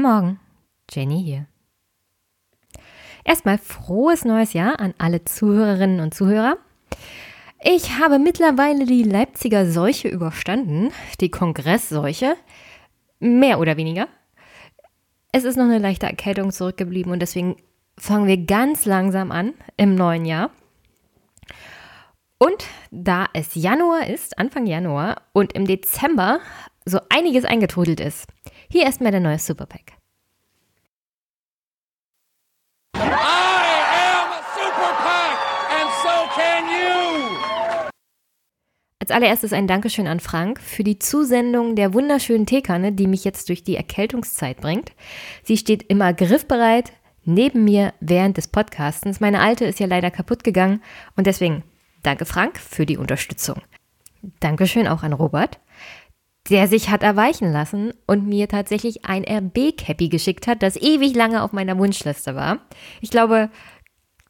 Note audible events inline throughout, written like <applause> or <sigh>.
Guten Morgen, Jenny hier. Erstmal frohes neues Jahr an alle Zuhörerinnen und Zuhörer. Ich habe mittlerweile die Leipziger Seuche überstanden, die Kongressseuche, mehr oder weniger. Es ist noch eine leichte Erkältung zurückgeblieben und deswegen fangen wir ganz langsam an im neuen Jahr. Und da es Januar ist, Anfang Januar und im Dezember so einiges eingetrudelt ist, hier erstmal der neue Superpack. Als allererstes ein Dankeschön an Frank für die Zusendung der wunderschönen Teekanne, die mich jetzt durch die Erkältungszeit bringt. Sie steht immer griffbereit neben mir während des Podcastens. Meine alte ist ja leider kaputt gegangen und deswegen danke Frank für die Unterstützung. Dankeschön auch an Robert, der sich hat erweichen lassen und mir tatsächlich ein RB-Cappy geschickt hat, das ewig lange auf meiner Wunschliste war. Ich glaube,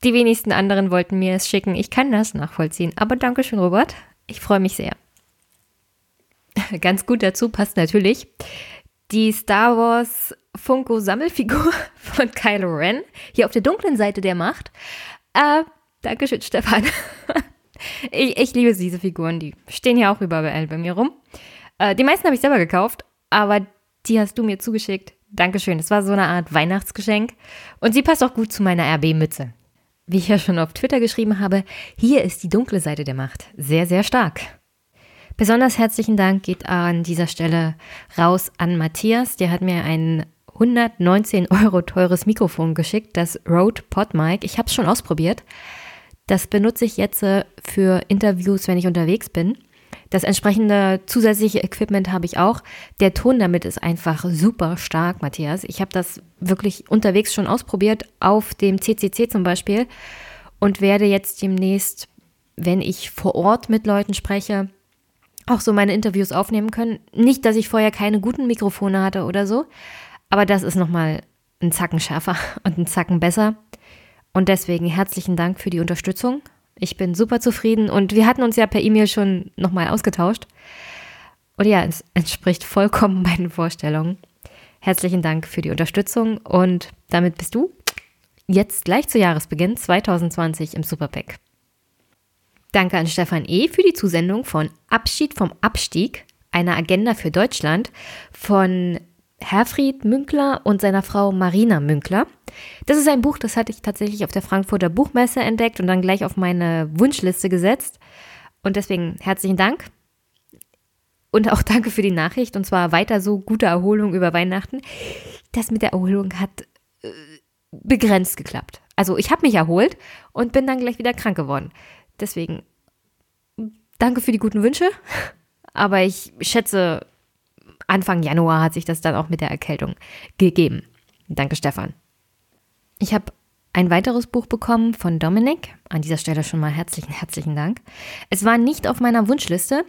die wenigsten anderen wollten mir es schicken. Ich kann das nachvollziehen. Aber Dankeschön, Robert. Ich freue mich sehr. <laughs> Ganz gut dazu passt natürlich die Star Wars Funko Sammelfigur <laughs> von Kylo Ren hier auf der dunklen Seite der Macht. Äh, Dankeschön, Stefan. <laughs> ich, ich liebe diese Figuren, die stehen hier auch überall bei mir rum. Äh, die meisten habe ich selber gekauft, aber die hast du mir zugeschickt. Dankeschön. Das war so eine Art Weihnachtsgeschenk. Und sie passt auch gut zu meiner RB-Mütze wie ich ja schon auf Twitter geschrieben habe, hier ist die dunkle Seite der Macht. Sehr, sehr stark. Besonders herzlichen Dank geht an dieser Stelle raus an Matthias. Der hat mir ein 119 Euro teures Mikrofon geschickt, das Rode PodMic. Ich habe es schon ausprobiert. Das benutze ich jetzt äh, für Interviews, wenn ich unterwegs bin. Das entsprechende zusätzliche Equipment habe ich auch. Der Ton damit ist einfach super stark, Matthias. Ich habe das wirklich unterwegs schon ausprobiert, auf dem CCC zum Beispiel, und werde jetzt demnächst, wenn ich vor Ort mit Leuten spreche, auch so meine Interviews aufnehmen können. Nicht, dass ich vorher keine guten Mikrofone hatte oder so, aber das ist nochmal ein Zacken schärfer <laughs> und ein Zacken besser. Und deswegen herzlichen Dank für die Unterstützung ich bin super zufrieden und wir hatten uns ja per E-Mail schon nochmal ausgetauscht. Und ja, es entspricht vollkommen <laughs> meinen Vorstellungen. Herzlichen Dank für die Unterstützung und damit bist du jetzt gleich zu Jahresbeginn 2020 im Superpack. Danke an Stefan E. für die Zusendung von Abschied vom Abstieg, einer Agenda für Deutschland von Herfried Münkler und seiner Frau Marina Münkler. Das ist ein Buch, das hatte ich tatsächlich auf der Frankfurter Buchmesse entdeckt und dann gleich auf meine Wunschliste gesetzt. Und deswegen herzlichen Dank. Und auch <laughs> danke für die Nachricht. Und zwar weiter so gute Erholung über Weihnachten. Das mit der Erholung hat äh, begrenzt geklappt. Also ich habe mich erholt und bin dann gleich wieder krank geworden. Deswegen danke für die guten Wünsche. Aber ich schätze, Anfang Januar hat sich das dann auch mit der Erkältung gegeben. Danke, Stefan. Ich habe ein weiteres Buch bekommen von Dominik. An dieser Stelle schon mal herzlichen, herzlichen Dank. Es war nicht auf meiner Wunschliste.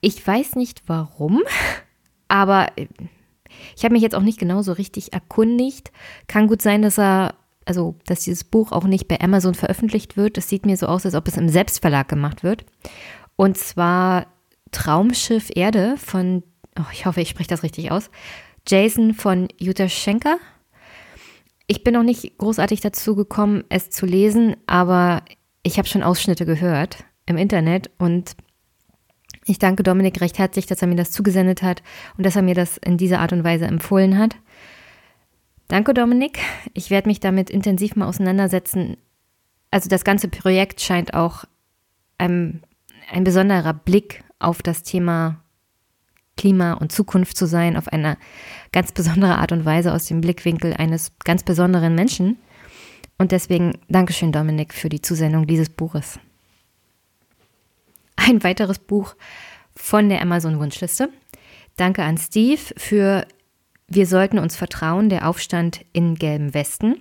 Ich weiß nicht warum, <laughs> aber ich habe mich jetzt auch nicht genau so richtig erkundigt. Kann gut sein, dass er, also, dass dieses Buch auch nicht bei Amazon veröffentlicht wird. Das sieht mir so aus, als ob es im Selbstverlag gemacht wird. Und zwar Traumschiff Erde von oh, ich hoffe, ich spreche das richtig aus, Jason von Jutta Schenker. Ich bin noch nicht großartig dazu gekommen, es zu lesen, aber ich habe schon Ausschnitte gehört im Internet und ich danke Dominik recht herzlich, dass er mir das zugesendet hat und dass er mir das in dieser Art und Weise empfohlen hat. Danke, Dominik. Ich werde mich damit intensiv mal auseinandersetzen. Also das ganze Projekt scheint auch ein, ein besonderer Blick auf das Thema Klima und Zukunft zu sein, auf eine ganz besondere Art und Weise aus dem Blickwinkel eines ganz besonderen Menschen. Und deswegen Dankeschön, Dominik, für die Zusendung dieses Buches. Ein weiteres Buch von der Amazon-Wunschliste. Danke an Steve für Wir sollten uns vertrauen, der Aufstand in gelbem Westen.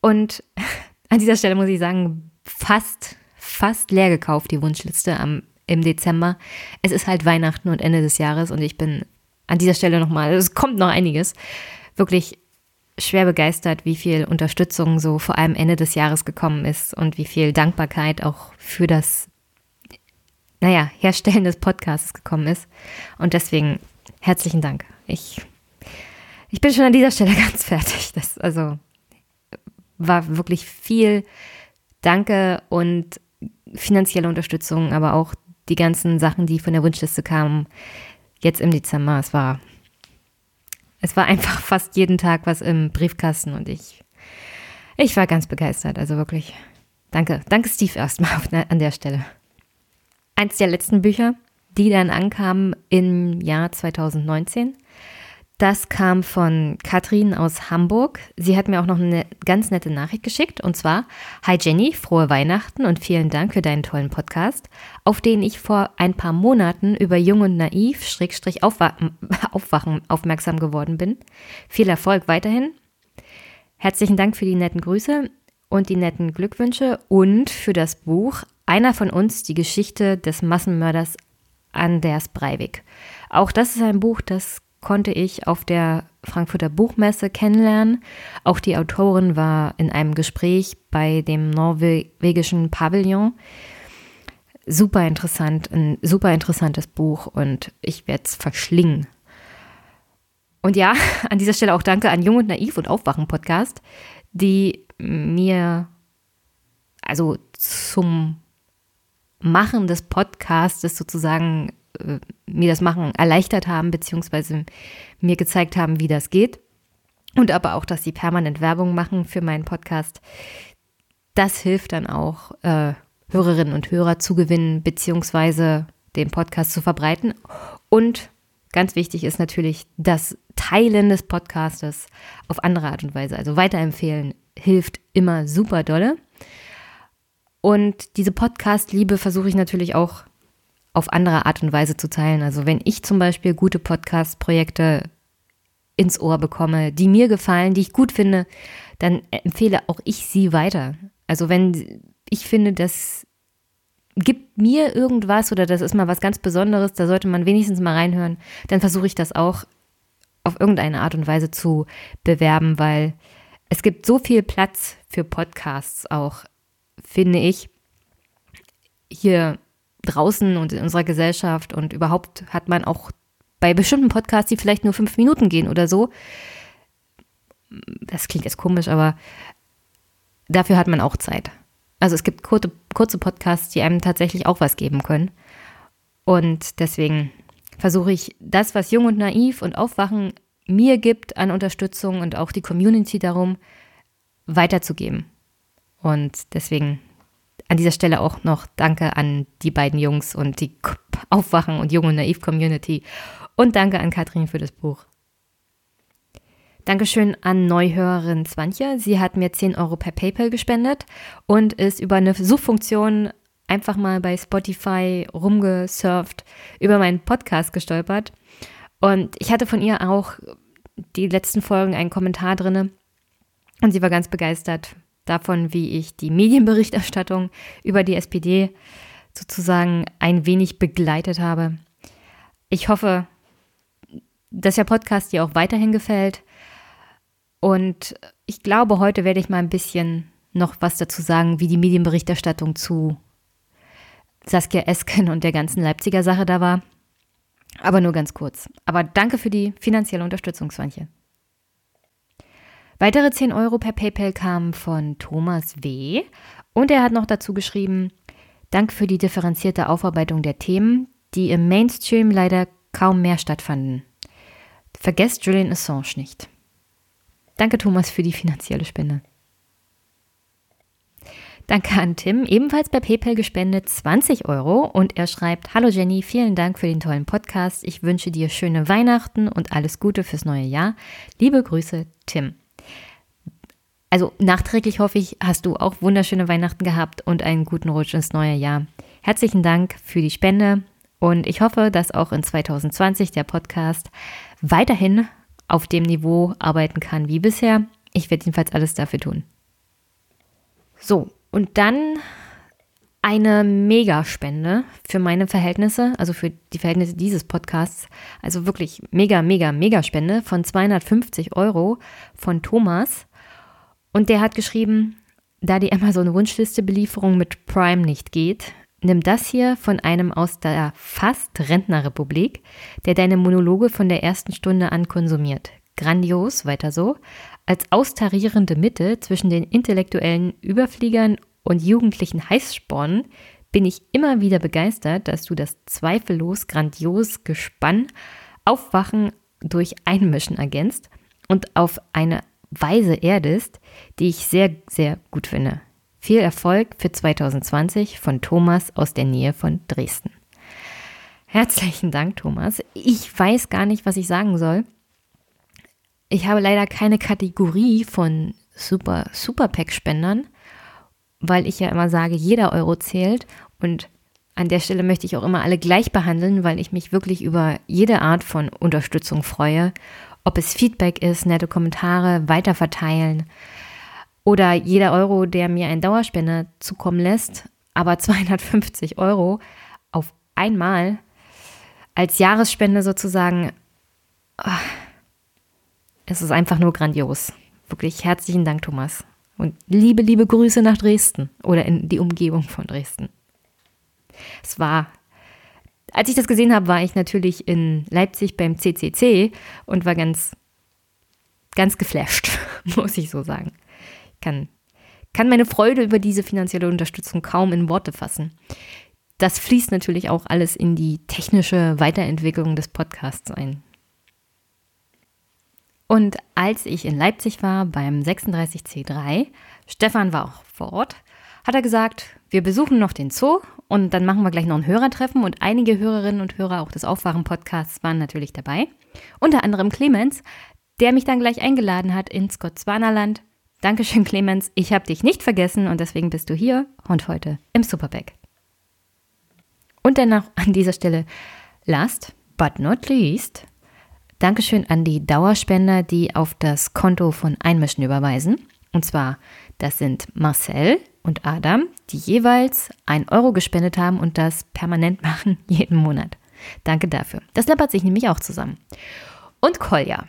Und <laughs> an dieser Stelle muss ich sagen, fast, fast leer gekauft, die Wunschliste am im Dezember. Es ist halt Weihnachten und Ende des Jahres und ich bin an dieser Stelle nochmal, es kommt noch einiges, wirklich schwer begeistert, wie viel Unterstützung so vor allem Ende des Jahres gekommen ist und wie viel Dankbarkeit auch für das, naja, Herstellen des Podcasts gekommen ist. Und deswegen herzlichen Dank. Ich ich bin schon an dieser Stelle <laughs> ganz fertig. Das also war wirklich viel Danke und finanzielle Unterstützung, aber auch die ganzen Sachen, die von der Wunschliste kamen, jetzt im Dezember. Es war, es war einfach fast jeden Tag was im Briefkasten und ich, ich war ganz begeistert. Also wirklich, danke, danke Steve erstmal an der Stelle. Eins der letzten Bücher, die dann ankamen im Jahr 2019 das kam von Katrin aus Hamburg. Sie hat mir auch noch eine ganz nette Nachricht geschickt. Und zwar, Hi Jenny, frohe Weihnachten und vielen Dank für deinen tollen Podcast, auf den ich vor ein paar Monaten über Jung und Naiv, Schrägstrich <laughs> Aufwachen, aufmerksam geworden bin. Viel Erfolg weiterhin. Herzlichen Dank für die netten Grüße und die netten Glückwünsche und für das Buch Einer von uns, die Geschichte des Massenmörders Anders Breivik. Auch das ist ein Buch, das konnte ich auf der Frankfurter Buchmesse kennenlernen. Auch die Autorin war in einem Gespräch bei dem norwegischen Pavillon. Super interessant, ein super interessantes Buch und ich werde es verschlingen. Und ja, <laughs> an dieser Stelle auch danke an Jung und Naiv und Aufwachen Podcast, die mir also zum Machen des Podcasts sozusagen mir das Machen erleichtert haben, beziehungsweise mir gezeigt haben, wie das geht. Und aber auch, dass sie permanent Werbung machen für meinen Podcast. Das hilft dann auch, äh, Hörerinnen und Hörer zu gewinnen, beziehungsweise den Podcast zu verbreiten. Und ganz wichtig ist natürlich das Teilen des Podcastes auf andere Art und Weise. Also weiterempfehlen hilft immer super dolle. Und diese Podcast-Liebe versuche ich natürlich auch auf andere Art und Weise zu teilen. Also wenn ich zum Beispiel gute Podcast-Projekte ins Ohr bekomme, die mir gefallen, die ich gut finde, dann empfehle auch ich sie weiter. Also wenn ich finde, das gibt mir irgendwas oder das ist mal was ganz Besonderes, da sollte man wenigstens mal reinhören, dann versuche ich das auch auf irgendeine Art und Weise zu bewerben, weil es gibt so viel Platz für Podcasts auch, finde ich. Hier draußen und in unserer Gesellschaft und überhaupt hat man auch bei bestimmten Podcasts, die vielleicht nur fünf Minuten gehen oder so, das klingt jetzt komisch, aber dafür hat man auch Zeit. Also es gibt kurze, kurze Podcasts, die einem tatsächlich auch was geben können. Und deswegen versuche ich das, was Jung und Naiv und Aufwachen mir gibt an Unterstützung und auch die Community darum, weiterzugeben. Und deswegen an dieser Stelle auch noch Danke an die beiden Jungs und die Aufwachen und Jung und Naiv Community. Und danke an Katrin für das Buch. Dankeschön an Neuhörerin Swantje. Sie hat mir 10 Euro per PayPal gespendet und ist über eine Suchfunktion einfach mal bei Spotify rumgesurft, über meinen Podcast gestolpert. Und ich hatte von ihr auch die letzten Folgen einen Kommentar drinne und sie war ganz begeistert davon, wie ich die Medienberichterstattung über die SPD sozusagen ein wenig begleitet habe. Ich hoffe, dass der Podcast dir auch weiterhin gefällt. Und ich glaube, heute werde ich mal ein bisschen noch was dazu sagen, wie die Medienberichterstattung zu Saskia Esken und der ganzen Leipziger Sache da war. Aber nur ganz kurz. Aber danke für die finanzielle Unterstützung, Swantje. Weitere 10 Euro per PayPal kamen von Thomas W. Und er hat noch dazu geschrieben, Dank für die differenzierte Aufarbeitung der Themen, die im Mainstream leider kaum mehr stattfanden. Vergesst Julian Assange nicht. Danke Thomas für die finanzielle Spende. Danke an Tim, ebenfalls bei PayPal gespendet 20 Euro und er schreibt, Hallo Jenny, vielen Dank für den tollen Podcast. Ich wünsche dir schöne Weihnachten und alles Gute fürs neue Jahr. Liebe Grüße, Tim. Also nachträglich hoffe ich, hast du auch wunderschöne Weihnachten gehabt und einen guten Rutsch ins neue Jahr. Herzlichen Dank für die Spende und ich hoffe, dass auch in 2020 der Podcast weiterhin auf dem Niveau arbeiten kann wie bisher. Ich werde jedenfalls alles dafür tun. So, und dann eine Megaspende für meine Verhältnisse, also für die Verhältnisse dieses Podcasts. Also wirklich mega, mega, mega Spende von 250 Euro von Thomas. Und der hat geschrieben, da die Amazon-Wunschliste-Belieferung mit Prime nicht geht, nimm das hier von einem aus der fast Rentnerrepublik, der deine Monologe von der ersten Stunde an konsumiert. grandios, weiter so, als austarierende Mitte zwischen den intellektuellen Überfliegern und jugendlichen Heißspornen bin ich immer wieder begeistert, dass du das zweifellos grandios Gespann Aufwachen durch Einmischen ergänzt und auf eine Weise erdest, die ich sehr, sehr gut finde. Viel Erfolg für 2020 von Thomas aus der Nähe von Dresden. Herzlichen Dank, Thomas. Ich weiß gar nicht, was ich sagen soll. Ich habe leider keine Kategorie von Super Super Pack Spendern, weil ich ja immer sage, jeder Euro zählt und an der Stelle möchte ich auch immer alle gleich behandeln, weil ich mich wirklich über jede Art von Unterstützung freue. Ob es Feedback ist, nette Kommentare, weiterverteilen oder jeder Euro, der mir ein Dauerspender zukommen lässt, aber <laughs> 250 Euro auf einmal als Jahresspende sozusagen. Oh, es ist einfach nur grandios. Wirklich herzlichen Dank, Thomas. Und liebe, liebe Grüße nach Dresden oder in die Umgebung von Dresden. Es war, als ich das gesehen habe, war ich natürlich in Leipzig beim CCC und war ganz, ganz geflasht, <laughs> muss ich so sagen. Ich kann, kann meine Freude über diese finanzielle Unterstützung kaum in Worte fassen. Das fließt natürlich auch alles in die technische Weiterentwicklung des Podcasts ein. Und als ich in Leipzig war beim 36C3, Stefan war auch vor Ort, hat er gesagt, wir besuchen noch den Zoo und dann machen wir gleich noch ein Hörertreffen und einige Hörerinnen und Hörer auch des Aufwachen-Podcasts waren natürlich dabei. Unter anderem Clemens, der mich dann gleich eingeladen hat ins Gotteswanerland. Dankeschön, Clemens. Ich habe dich nicht vergessen und deswegen bist du hier und heute im Superback. Und dann noch an dieser Stelle, last but not least, Dankeschön an die Dauerspender, die auf das Konto von Einmischen überweisen. Und zwar, das sind Marcel und Adam, die jeweils ein Euro gespendet haben und das permanent <laughs> machen, jeden Monat. Danke dafür. Das läppert sich nämlich auch zusammen. Und Kolja,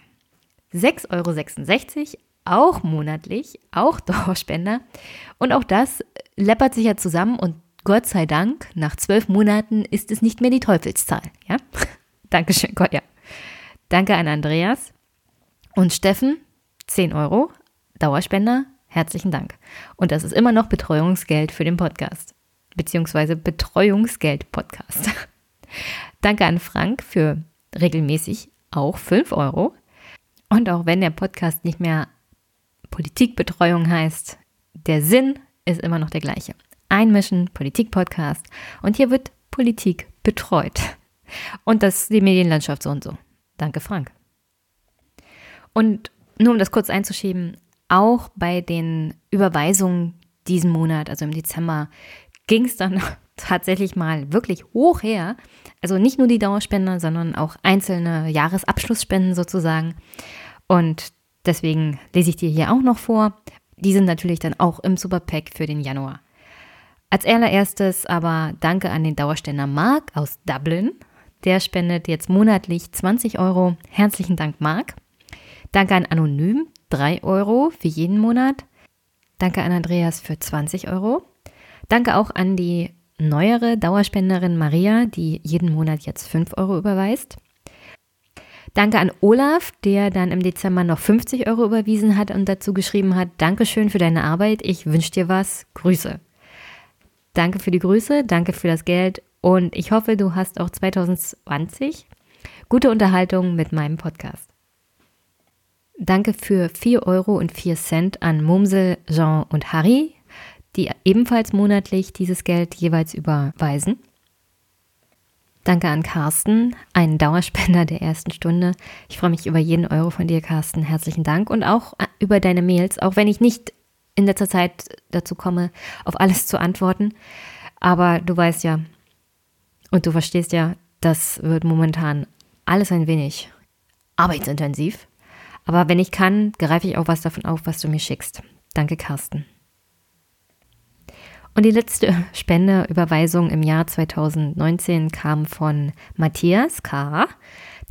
6,66 Euro, auch monatlich, auch <laughs> Dauerspender. Und auch das läppert sich ja zusammen und Gott sei Dank, nach zwölf Monaten ist es nicht mehr die Teufelszahl. Ja? <laughs> Dankeschön, Kolja. Danke an Andreas und Steffen, 10 Euro, Dauerspender, herzlichen Dank. Und das ist immer noch Betreuungsgeld für den Podcast, beziehungsweise Betreuungsgeld-Podcast. <laughs> Danke an Frank für regelmäßig auch 5 Euro. Und auch wenn der Podcast nicht mehr Politikbetreuung heißt, der Sinn ist immer noch der gleiche. Einmischen, Politik-Podcast. Und hier wird Politik betreut. Und das die Medienlandschaft so und so. Danke, Frank. Und nur um das kurz einzuschieben, auch bei den Überweisungen diesen Monat, also im Dezember, ging es dann <laughs> tatsächlich mal wirklich hoch her. Also nicht nur die Dauerspender, sondern auch einzelne Jahresabschlussspenden sozusagen. Und deswegen lese ich dir hier auch noch vor. Die sind natürlich dann auch im Superpack für den Januar. Als allererstes aber danke an den Dauerständer Mark aus Dublin. Der spendet jetzt monatlich 20 Euro. Herzlichen Dank, Marc. Danke an Anonym, 3 Euro für jeden Monat. Danke an Andreas für 20 Euro. Danke auch an die neuere Dauerspenderin Maria, die jeden Monat jetzt 5 Euro überweist. Danke an Olaf, der dann im Dezember noch 50 Euro überwiesen hat und dazu geschrieben hat, Dankeschön für deine Arbeit, ich wünsche dir was, Grüße. Danke für die Grüße, danke für das Geld und ich hoffe, du hast auch 2020 gute Unterhaltung mit meinem Podcast. Danke für 4 Euro und 4 Cent an Mumsel, Jean und Harry, die ebenfalls monatlich dieses Geld jeweils überweisen. Danke an Carsten, einen Dauerspender der ersten Stunde. Ich freue mich über jeden Euro von dir, Carsten. Herzlichen Dank. Und auch über deine Mails, auch wenn ich nicht in letzter Zeit dazu komme, auf alles zu antworten. Aber du weißt ja, und du verstehst ja, das wird momentan alles ein wenig arbeitsintensiv. Aber wenn ich kann, greife ich auch was davon auf, was du mir schickst. Danke, Carsten. Und die letzte <laughs> Spendeüberweisung im Jahr 2019 kam von Matthias K.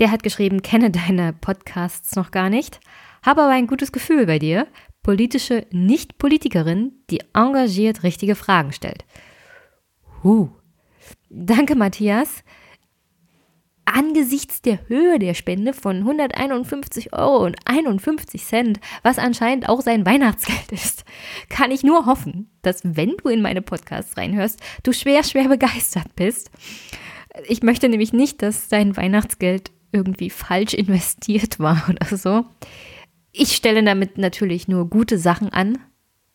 Der hat geschrieben, kenne deine Podcasts noch gar nicht, habe aber ein gutes Gefühl bei dir. Politische Nicht-Politikerin, die engagiert richtige Fragen stellt. Huh. Danke, Matthias. Angesichts der Höhe der Spende von 151 Euro und 51 Cent, was anscheinend auch sein Weihnachtsgeld ist, kann ich nur hoffen, dass wenn du in meine Podcasts reinhörst, du schwer, schwer begeistert bist. Ich möchte nämlich nicht, dass dein Weihnachtsgeld irgendwie falsch investiert war <laughs> oder so. Ich stelle damit natürlich nur gute Sachen an,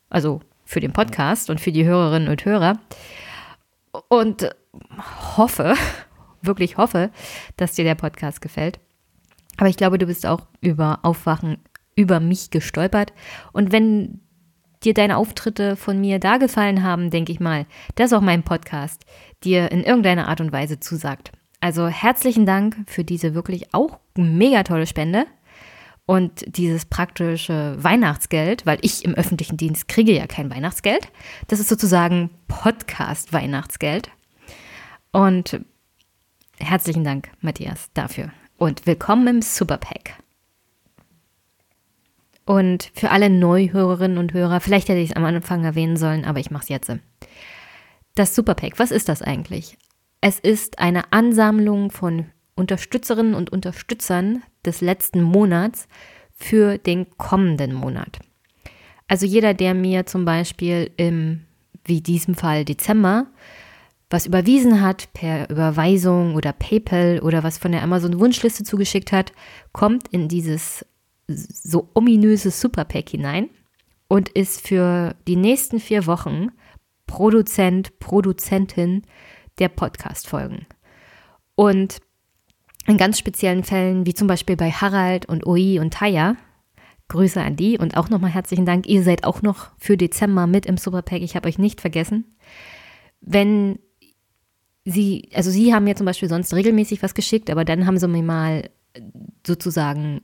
also für den Podcast und für die Hörerinnen und Hörer. Und hoffe, wirklich hoffe, dass dir der Podcast gefällt. Aber ich glaube, du bist auch über Aufwachen über mich gestolpert. Und wenn dir deine Auftritte von mir da gefallen haben, denke ich mal, dass auch mein Podcast dir in irgendeiner Art und Weise zusagt. Also herzlichen Dank für diese wirklich auch mega tolle Spende und dieses praktische Weihnachtsgeld, weil ich im öffentlichen Dienst kriege ja kein Weihnachtsgeld. Das ist sozusagen Podcast-Weihnachtsgeld. Und herzlichen Dank, Matthias, dafür. Und willkommen im Superpack. Und für alle Neuhörerinnen und Hörer, vielleicht hätte ich es am Anfang erwähnen sollen, aber ich mache es jetzt. Das Superpack, was ist das eigentlich? Es ist eine Ansammlung von Unterstützerinnen und Unterstützern des letzten Monats für den kommenden Monat. Also jeder, der mir zum Beispiel im, wie diesem Fall Dezember, was überwiesen hat per Überweisung oder PayPal oder was von der Amazon Wunschliste zugeschickt hat, kommt in dieses so ominöse Superpack hinein und ist für die nächsten vier Wochen Produzent, Produzentin der Podcast-Folgen. Und in ganz speziellen Fällen, wie zum Beispiel bei Harald und Oi und Taya, Grüße an die und auch nochmal herzlichen Dank. Ihr seid auch noch für Dezember mit im Superpack. Ich habe euch nicht vergessen. Wenn Sie, also Sie haben mir zum Beispiel sonst regelmäßig was geschickt, aber dann haben Sie mir mal sozusagen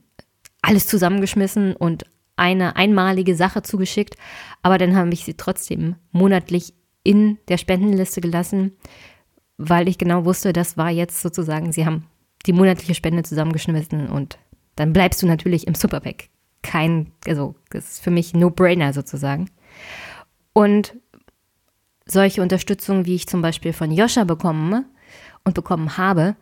alles zusammengeschmissen und eine einmalige Sache zugeschickt. Aber dann habe ich sie trotzdem monatlich in der Spendenliste gelassen, weil ich genau wusste, das war jetzt sozusagen, Sie haben die monatliche Spende zusammengeschmissen und dann bleibst du natürlich im Superpack. Kein, also das ist für mich No-Brainer sozusagen. Und solche Unterstützung, wie ich zum Beispiel von Joscha bekomme und bekommen habe,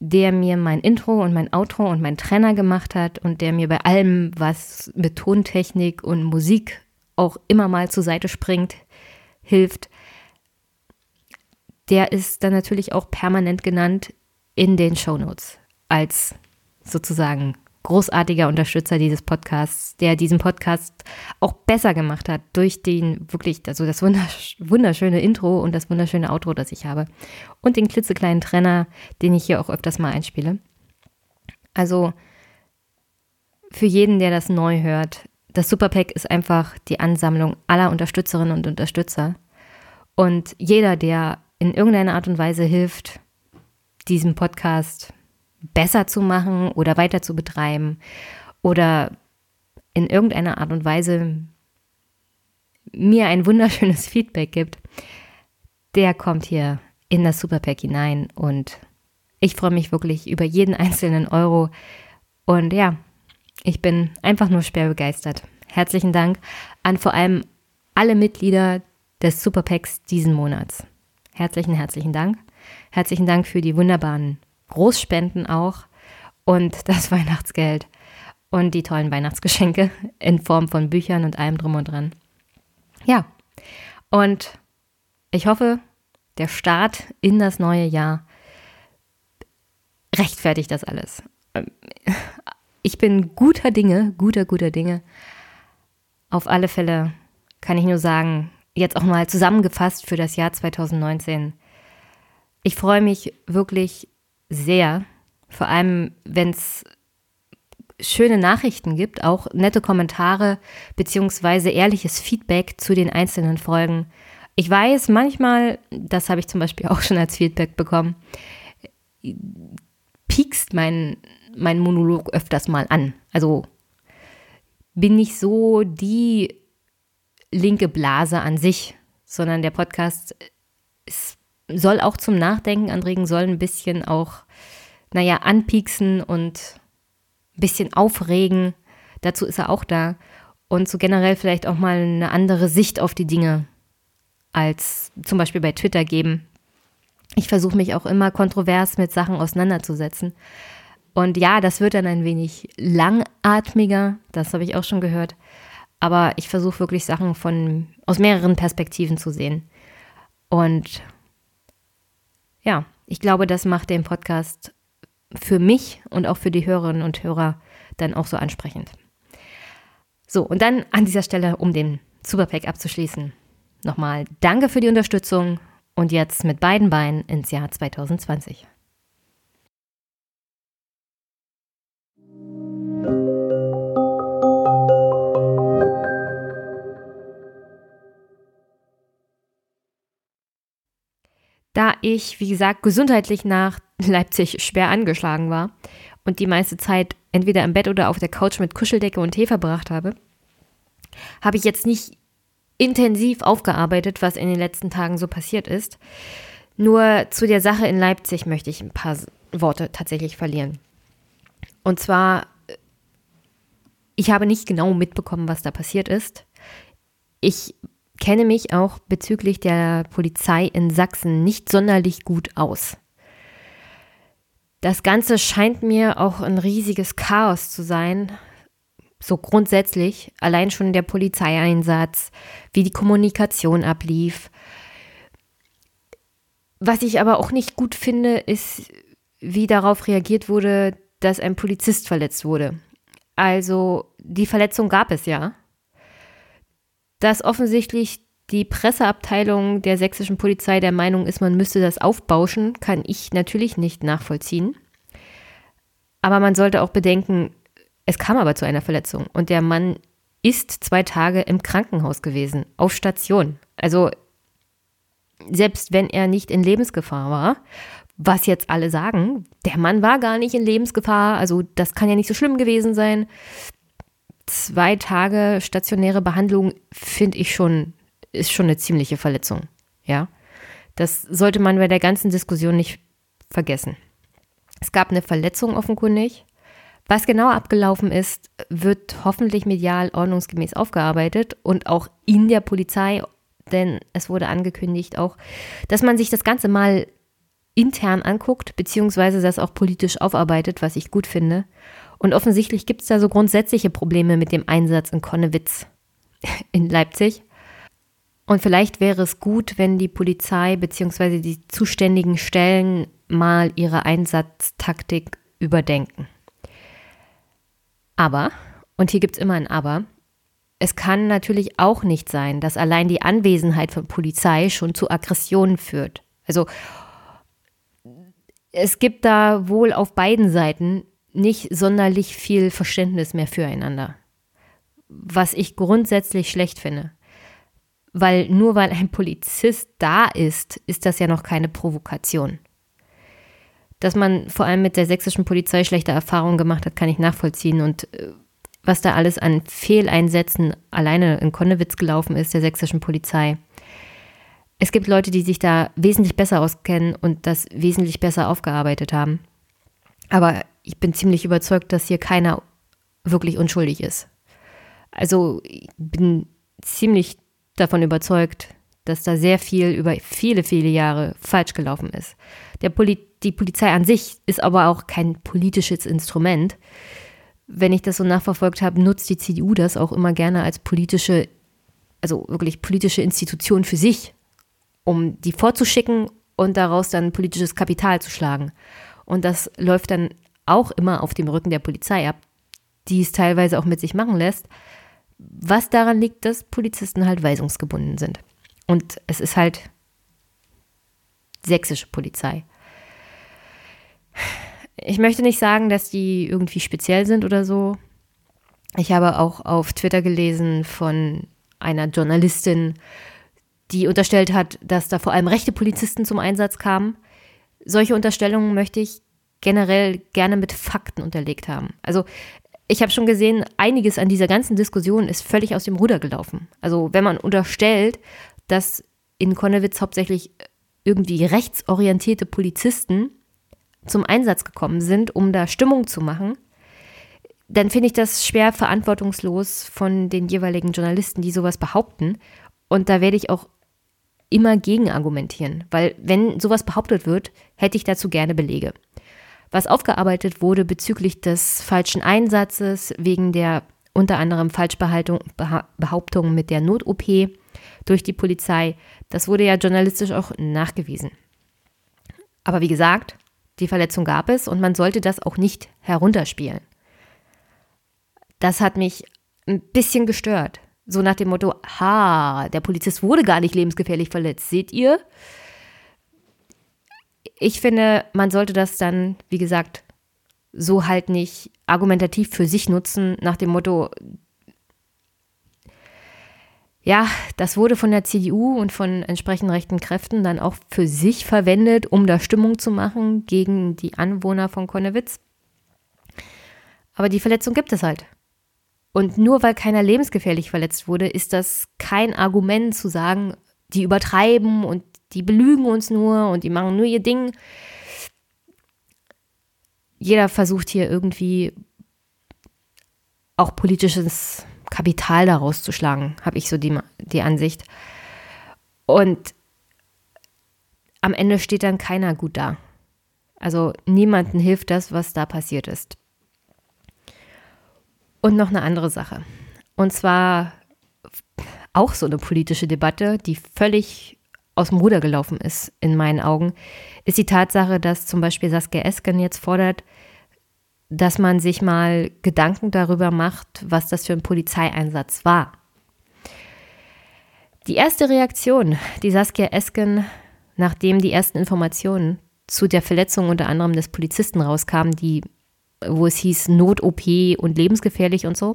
der mir mein Intro und mein Outro und mein Trainer gemacht hat und der mir bei allem, was mit Tontechnik und Musik auch immer mal zur Seite springt, hilft, der ist dann natürlich auch permanent genannt in den Shownotes als sozusagen großartiger Unterstützer dieses Podcasts, der diesen Podcast auch besser gemacht hat durch den wirklich, also das wunderschöne Intro und das wunderschöne Outro, das ich habe und den klitzekleinen Trenner, den ich hier auch öfters mal einspiele. Also für jeden, der das neu hört, das Superpack ist einfach die Ansammlung aller Unterstützerinnen und Unterstützer. Und jeder, der in irgendeiner Art und Weise hilft, diesen Podcast besser zu machen oder weiter zu betreiben oder in irgendeiner Art und Weise mir ein wunderschönes <laughs> Feedback gibt, der kommt hier in das Superpack hinein und ich freue mich wirklich über jeden einzelnen Euro und ja, ich bin einfach nur schwer begeistert. Herzlichen Dank an vor allem alle Mitglieder des Superpacks diesen Monats. Herzlichen, herzlichen Dank. Herzlichen Dank für die wunderbaren Großspenden auch und <laughs> das Weihnachtsgeld und die tollen Weihnachtsgeschenke in Form von Büchern und allem drum und dran. Ja, und ich hoffe, der Start in das neue Jahr rechtfertigt das alles. Ich bin guter Dinge, guter, guter Dinge. Auf alle Fälle kann ich nur sagen, jetzt auch mal zusammengefasst für das Jahr 2019. Ich freue mich wirklich sehr, vor allem wenn es schöne Nachrichten gibt, auch nette Kommentare beziehungsweise ehrliches Feedback zu den einzelnen Folgen. Ich weiß manchmal, das habe ich zum Beispiel auch schon als Feedback bekommen, piekst mein, mein Monolog öfters mal an. Also bin nicht so die linke Blase an sich, sondern der Podcast ist, soll auch zum Nachdenken anregen, soll ein bisschen auch, naja, anpieksen und ein bisschen aufregen. Dazu ist er auch da. Und so generell vielleicht auch mal eine andere Sicht auf die Dinge als zum Beispiel bei Twitter geben. Ich versuche mich auch immer kontrovers mit Sachen auseinanderzusetzen. Und ja, das wird dann ein wenig langatmiger, das habe ich auch schon gehört. Aber ich versuche wirklich Sachen von aus mehreren Perspektiven zu sehen. Und ja, ich glaube, das macht den Podcast für mich und auch für die Hörerinnen und Hörer dann auch so ansprechend. So, und dann an dieser Stelle, um den Superpack abzuschließen, nochmal danke für die Unterstützung und jetzt mit beiden Beinen ins Jahr 2020. Da ich, wie gesagt, gesundheitlich nach <laughs> Leipzig schwer angeschlagen war und die meiste Zeit entweder im Bett oder auf der Couch mit Kuscheldecke und Tee verbracht habe, habe ich jetzt nicht intensiv aufgearbeitet, was in den letzten Tagen so passiert ist. Nur zu der Sache in Leipzig möchte ich ein paar Worte tatsächlich verlieren. Und zwar, ich habe nicht genau mitbekommen, was da passiert ist. Ich kenne mich auch bezüglich der Polizei in Sachsen nicht sonderlich gut aus. Das Ganze scheint mir auch ein riesiges Chaos zu sein, so grundsätzlich, allein schon der Polizeieinsatz, wie die Kommunikation ablief. Was ich aber auch nicht gut finde, ist, wie darauf reagiert wurde, dass ein Polizist verletzt wurde. Also die Verletzung gab es ja. Dass offensichtlich die Presseabteilung der sächsischen Polizei der Meinung ist, man müsste das aufbauschen, kann ich natürlich nicht nachvollziehen. Aber man sollte auch bedenken, es kam aber zu einer Verletzung und der Mann ist zwei Tage im Krankenhaus gewesen, auf Station. Also selbst wenn er nicht in Lebensgefahr war, was jetzt alle sagen, der Mann war gar nicht in Lebensgefahr, also das kann ja nicht so schlimm gewesen sein. Zwei Tage stationäre Behandlung finde ich schon, ist schon eine ziemliche Verletzung. Ja, das sollte man bei der ganzen Diskussion nicht vergessen. Es gab eine Verletzung offenkundig. Was genau abgelaufen ist, wird hoffentlich medial ordnungsgemäß aufgearbeitet und auch in der Polizei, denn es wurde angekündigt auch, dass man sich das Ganze mal intern anguckt, beziehungsweise das auch politisch aufarbeitet, was ich gut finde. Und offensichtlich gibt es da so grundsätzliche Probleme mit dem Einsatz in Konnewitz <laughs> in Leipzig. Und vielleicht wäre es gut, wenn die Polizei beziehungsweise die zuständigen Stellen mal ihre Einsatztaktik überdenken. Aber, und hier gibt es immer ein Aber, es kann natürlich auch nicht sein, dass allein die Anwesenheit von Polizei schon zu Aggressionen führt. Also es gibt da wohl auf beiden Seiten nicht sonderlich viel Verständnis mehr füreinander. Was ich grundsätzlich schlecht finde. Weil nur weil ein Polizist da ist, ist das ja noch keine Provokation. Dass man vor allem mit der sächsischen Polizei schlechte Erfahrungen gemacht hat, kann ich nachvollziehen. Und äh, was da alles an Fehleinsätzen alleine in Konnewitz gelaufen ist, der sächsischen Polizei. Es gibt Leute, die sich da wesentlich besser auskennen und das wesentlich besser aufgearbeitet haben. Aber ich bin ziemlich überzeugt, dass hier keiner wirklich unschuldig ist. Also ich bin ziemlich davon überzeugt, dass da sehr viel über viele, viele Jahre falsch gelaufen ist. Poli die Polizei an sich ist aber auch kein politisches Instrument. Wenn ich das so nachverfolgt habe, nutzt die CDU das auch immer gerne als politische, also wirklich politische Institution für sich, um die vorzuschicken und daraus dann politisches Kapital zu schlagen. Und das läuft dann auch immer auf dem Rücken der Polizei ab, die es teilweise auch mit sich machen lässt, was daran liegt, dass Polizisten halt weisungsgebunden sind. Und es ist halt sächsische Polizei. Ich möchte nicht sagen, dass die irgendwie speziell sind oder so. Ich habe auch auf Twitter gelesen von einer Journalistin, die unterstellt hat, dass da vor allem rechte Polizisten zum Einsatz kamen. Solche Unterstellungen möchte ich generell gerne mit Fakten unterlegt haben. Also ich habe schon gesehen, einiges an dieser ganzen Diskussion ist völlig aus dem Ruder gelaufen. Also wenn man unterstellt, dass in Konnewitz hauptsächlich irgendwie rechtsorientierte Polizisten zum Einsatz gekommen sind, um da Stimmung zu machen, dann finde ich das schwer verantwortungslos von den jeweiligen Journalisten, die sowas behaupten. Und da werde ich auch immer gegen argumentieren, weil wenn sowas behauptet wird, hätte ich dazu gerne Belege. Was aufgearbeitet wurde bezüglich des falschen Einsatzes wegen der unter anderem Falschbehauptung mit der Not-OP durch die Polizei, das wurde ja journalistisch auch nachgewiesen. Aber wie gesagt, die Verletzung gab es und man sollte das auch nicht herunterspielen. Das hat mich ein bisschen gestört. So nach dem Motto, ha, der Polizist wurde gar nicht lebensgefährlich verletzt, seht ihr? Ich finde, man sollte das dann, wie gesagt, so halt nicht argumentativ für sich nutzen, nach dem Motto, ja, das wurde von der CDU und von entsprechenden rechten Kräften dann auch für sich verwendet, um da Stimmung zu machen gegen die Anwohner von Konnewitz. Aber die Verletzung gibt es halt. Und nur weil keiner lebensgefährlich verletzt wurde, ist das kein Argument zu sagen, die übertreiben und die belügen uns nur und die machen nur ihr Ding. Jeder versucht hier irgendwie auch politisches Kapital daraus zu schlagen, habe ich so die, die Ansicht. Und am Ende steht dann keiner gut da. Also niemandem hilft das, was da passiert ist. Und noch eine andere Sache. Und zwar auch so eine politische Debatte, die völlig aus dem Ruder gelaufen ist, in meinen Augen, ist die Tatsache, dass zum Beispiel Saskia Esken jetzt fordert, dass man sich mal Gedanken darüber macht, was das für ein Polizeieinsatz war. Die erste Reaktion, die Saskia Esken, nachdem die ersten Informationen zu der Verletzung unter anderem des Polizisten rauskamen, die wo es hieß Not-OP und lebensgefährlich und so,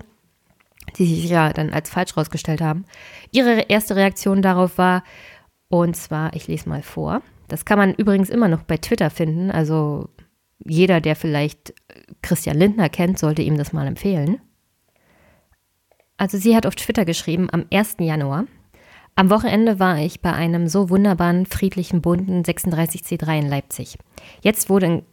die sich ja dann als falsch rausgestellt haben. Ihre erste Reaktion darauf war, und zwar, ich lese mal vor, das kann man übrigens immer noch bei Twitter finden, also jeder, der vielleicht Christian Lindner kennt, sollte ihm das mal empfehlen. Also sie hat auf Twitter geschrieben, am 1. Januar, am Wochenende war ich bei einem so wunderbaren, friedlichen, bunten 36C3 in Leipzig. Jetzt wurde in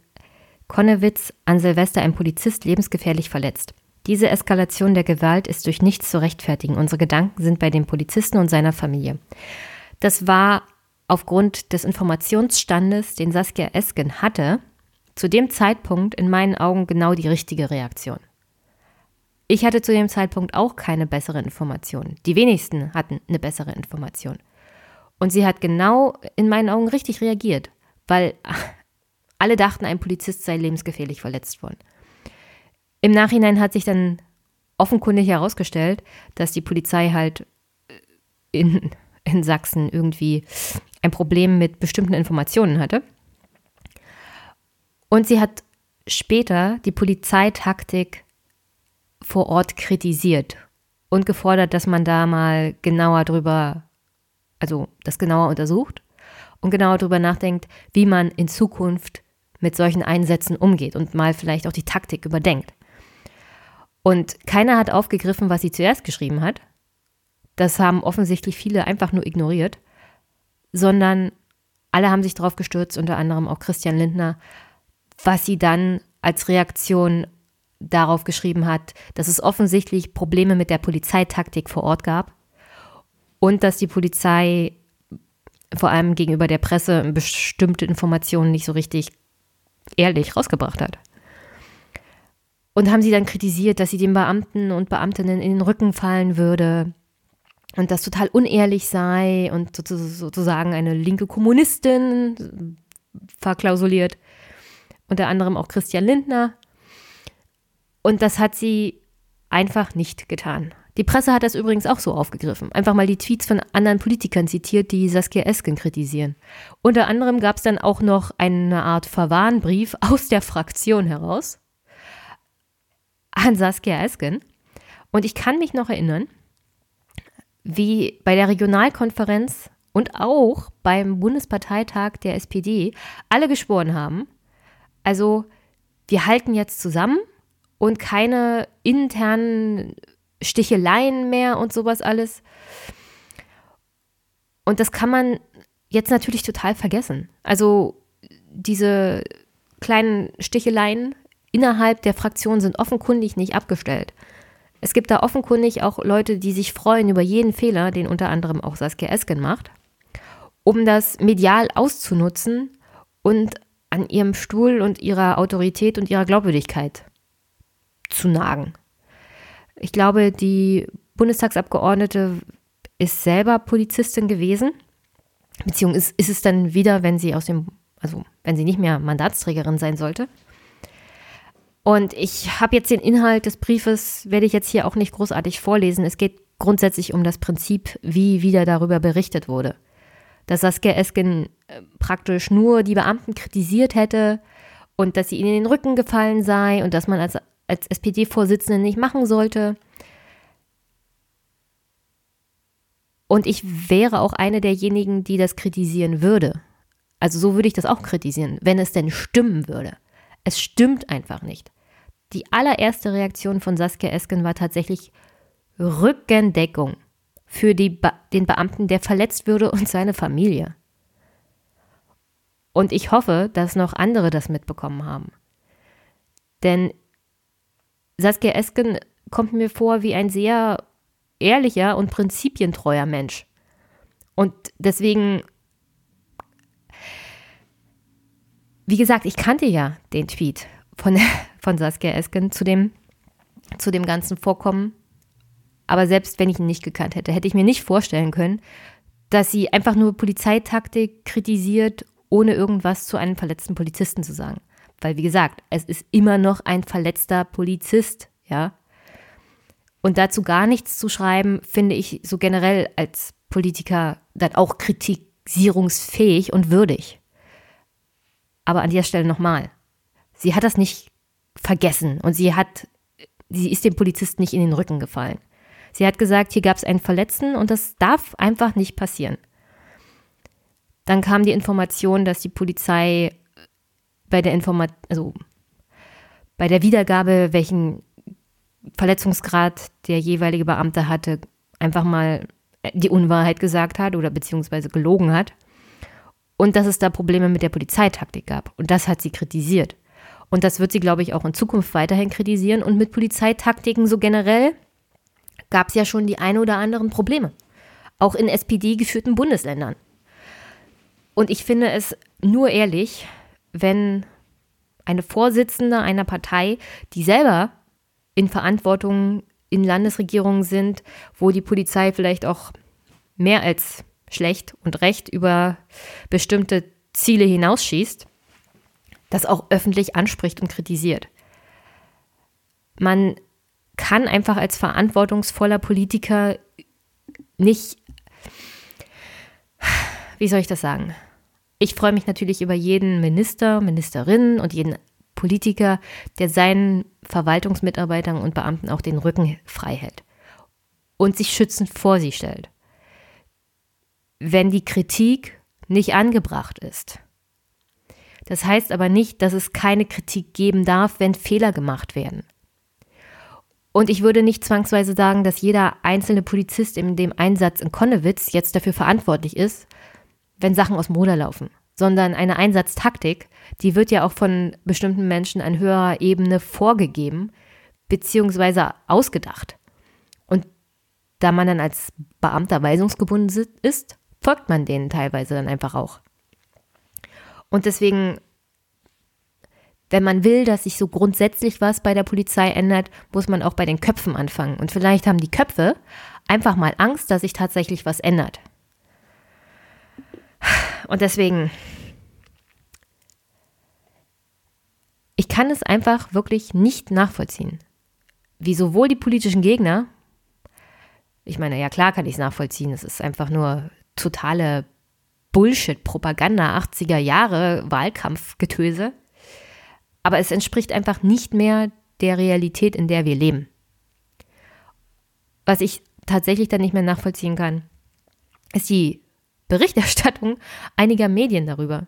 Konnewitz an Silvester ein Polizist lebensgefährlich verletzt. Diese Eskalation der Gewalt ist durch nichts zu rechtfertigen. Unsere Gedanken sind bei dem Polizisten und seiner Familie. Das war aufgrund des Informationsstandes, den Saskia Esken hatte, zu dem Zeitpunkt in meinen Augen genau die richtige Reaktion. Ich hatte zu dem Zeitpunkt auch keine bessere Information. Die wenigsten hatten eine bessere Information. Und sie hat genau in meinen Augen richtig reagiert, weil <laughs> alle dachten, ein Polizist sei lebensgefährlich verletzt worden. Im Nachhinein hat sich dann offenkundig herausgestellt, dass die Polizei halt in, in Sachsen irgendwie ein Problem mit bestimmten Informationen hatte. Und sie hat später die Polizeitaktik vor Ort kritisiert und gefordert, dass man da mal genauer drüber, also das genauer untersucht und genauer drüber nachdenkt, wie man in Zukunft mit solchen Einsätzen umgeht und mal vielleicht auch die Taktik überdenkt. Und keiner hat aufgegriffen, was sie zuerst geschrieben hat. Das haben offensichtlich viele einfach nur ignoriert, sondern alle haben sich darauf gestürzt, unter anderem auch Christian Lindner, was sie dann als Reaktion darauf geschrieben hat, dass es offensichtlich Probleme mit der Polizeitaktik vor Ort gab und dass die Polizei vor allem gegenüber der Presse bestimmte Informationen nicht so richtig ehrlich rausgebracht hat. Und haben sie dann kritisiert, dass sie den Beamten und Beamtinnen in den Rücken fallen würde und das total unehrlich sei und sozusagen eine linke Kommunistin verklausuliert. Unter anderem auch Christian Lindner. Und das hat sie einfach nicht getan. Die Presse hat das übrigens auch so aufgegriffen. Einfach mal die Tweets von anderen Politikern zitiert, die Saskia Esken kritisieren. Unter anderem gab es dann auch noch eine Art Verwarnbrief aus der Fraktion heraus an Saskia Esken. Und ich kann mich noch erinnern, wie bei der Regionalkonferenz und auch beim Bundesparteitag der SPD alle geschworen haben, also wir halten jetzt zusammen und keine internen Sticheleien mehr und sowas alles. Und das kann man jetzt natürlich total vergessen. Also diese kleinen Sticheleien innerhalb der Fraktion sind offenkundig nicht abgestellt. Es gibt da offenkundig auch Leute, die sich freuen über jeden Fehler, den unter anderem auch Saskia Esken macht. um das medial auszunutzen und an ihrem Stuhl und ihrer Autorität und ihrer Glaubwürdigkeit zu nagen. Ich glaube, die Bundestagsabgeordnete ist selber Polizistin gewesen, beziehungsweise ist, ist es dann wieder, wenn sie aus dem, also wenn sie nicht mehr Mandatsträgerin sein sollte. Und ich habe jetzt den Inhalt des Briefes, werde ich jetzt hier auch nicht großartig vorlesen. Es geht grundsätzlich um das Prinzip, wie wieder darüber berichtet wurde. Dass Saskia Esken äh, praktisch nur die Beamten kritisiert hätte und dass sie ihnen in den Rücken gefallen sei und dass man als, als SPD-Vorsitzende nicht machen sollte. Und ich wäre auch eine derjenigen, die das kritisieren würde. Also so würde ich das auch kritisieren, wenn es denn stimmen würde. Es stimmt einfach nicht. Die allererste Reaktion von Saskia Esken war tatsächlich Rückendeckung für Be den Beamten, der verletzt würde und seine Familie. Und ich hoffe, dass noch andere das mitbekommen haben. Denn Saskia Esken kommt mir vor wie ein sehr ehrlicher und prinzipientreuer Mensch. Und deswegen, wie gesagt, ich kannte ja den Tweet von, <laughs> von Saskia Esken zu dem, zu dem ganzen Vorkommen. Aber selbst wenn ich ihn nicht gekannt hätte, hätte ich mir nicht vorstellen können, dass sie einfach nur Polizeitaktik kritisiert, ohne irgendwas zu einem verletzten Polizisten zu sagen. Weil, wie gesagt, es ist immer noch ein verletzter Polizist, ja. Und dazu gar nichts zu schreiben, finde ich so generell als Politiker dann auch kritisierungsfähig und würdig. Aber an dieser Stelle nochmal. Sie hat das nicht vergessen und sie hat, sie ist dem Polizisten nicht in den Rücken gefallen. Sie hat gesagt, hier gab es einen Verletzten und das darf einfach nicht passieren. Dann kam die Information, dass die Polizei bei der Informa also bei der Wiedergabe, welchen Verletzungsgrad der jeweilige Beamte hatte, einfach mal die Unwahrheit gesagt hat oder beziehungsweise gelogen hat. Und dass es da Probleme mit der Polizeitaktik gab. Und das hat sie kritisiert. Und das wird sie, glaube ich, auch in Zukunft weiterhin kritisieren. Und mit Polizeitaktiken so generell gab es ja schon die ein oder anderen Probleme. Auch in SPD-geführten Bundesländern. Und ich finde es nur ehrlich, wenn eine Vorsitzende einer Partei, die selber in Verantwortung in Landesregierungen sind, wo die Polizei vielleicht auch mehr als schlecht und recht über bestimmte Ziele hinausschießt, das auch öffentlich anspricht und kritisiert. Man kann einfach als verantwortungsvoller Politiker nicht, wie soll ich das sagen? Ich freue mich natürlich über jeden Minister, Ministerin und jeden Politiker, der seinen Verwaltungsmitarbeitern und Beamten auch den Rücken frei hält und sich schützend vor sie stellt. Wenn die Kritik nicht angebracht ist. Das heißt aber nicht, dass es keine Kritik geben darf, wenn Fehler gemacht werden. Und ich würde nicht zwangsweise sagen, dass jeder einzelne Polizist in dem Einsatz in Konnewitz jetzt dafür verantwortlich ist, wenn Sachen aus dem Ruder laufen sondern eine Einsatztaktik, die wird ja auch von bestimmten Menschen an höherer Ebene vorgegeben beziehungsweise ausgedacht. Und da man dann als Beamter weisungsgebunden ist, folgt man denen teilweise dann einfach auch. Und deswegen, wenn man will, dass sich so grundsätzlich was bei der Polizei ändert, muss man auch bei den Köpfen anfangen. Und vielleicht haben die Köpfe einfach mal Angst, dass sich tatsächlich was ändert. Und deswegen, ich kann es einfach wirklich nicht nachvollziehen, wie sowohl die politischen Gegner, ich meine, ja klar kann ich es nachvollziehen, es ist einfach nur totale Bullshit, Propaganda, 80er Jahre, Wahlkampfgetöse, aber es entspricht einfach nicht mehr der Realität, in der wir leben. Was ich tatsächlich dann nicht mehr nachvollziehen kann, ist die Berichterstattung einiger Medien darüber.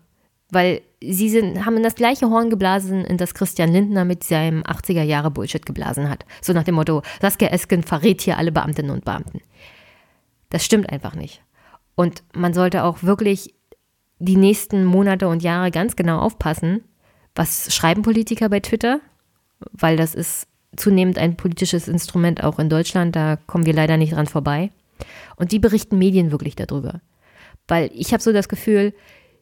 Weil sie sind, haben in das gleiche Horn geblasen, in das Christian Lindner mit seinem 80er Jahre Bullshit geblasen hat. So nach dem Motto, Saskia Esken verrät hier alle Beamtinnen und Beamten. Das stimmt einfach nicht. Und man sollte auch wirklich die nächsten Monate und Jahre ganz genau aufpassen, was schreiben Politiker bei Twitter, weil das ist zunehmend ein politisches Instrument auch in Deutschland, da kommen wir leider nicht dran vorbei. Und die berichten Medien wirklich darüber. Weil ich habe so das Gefühl,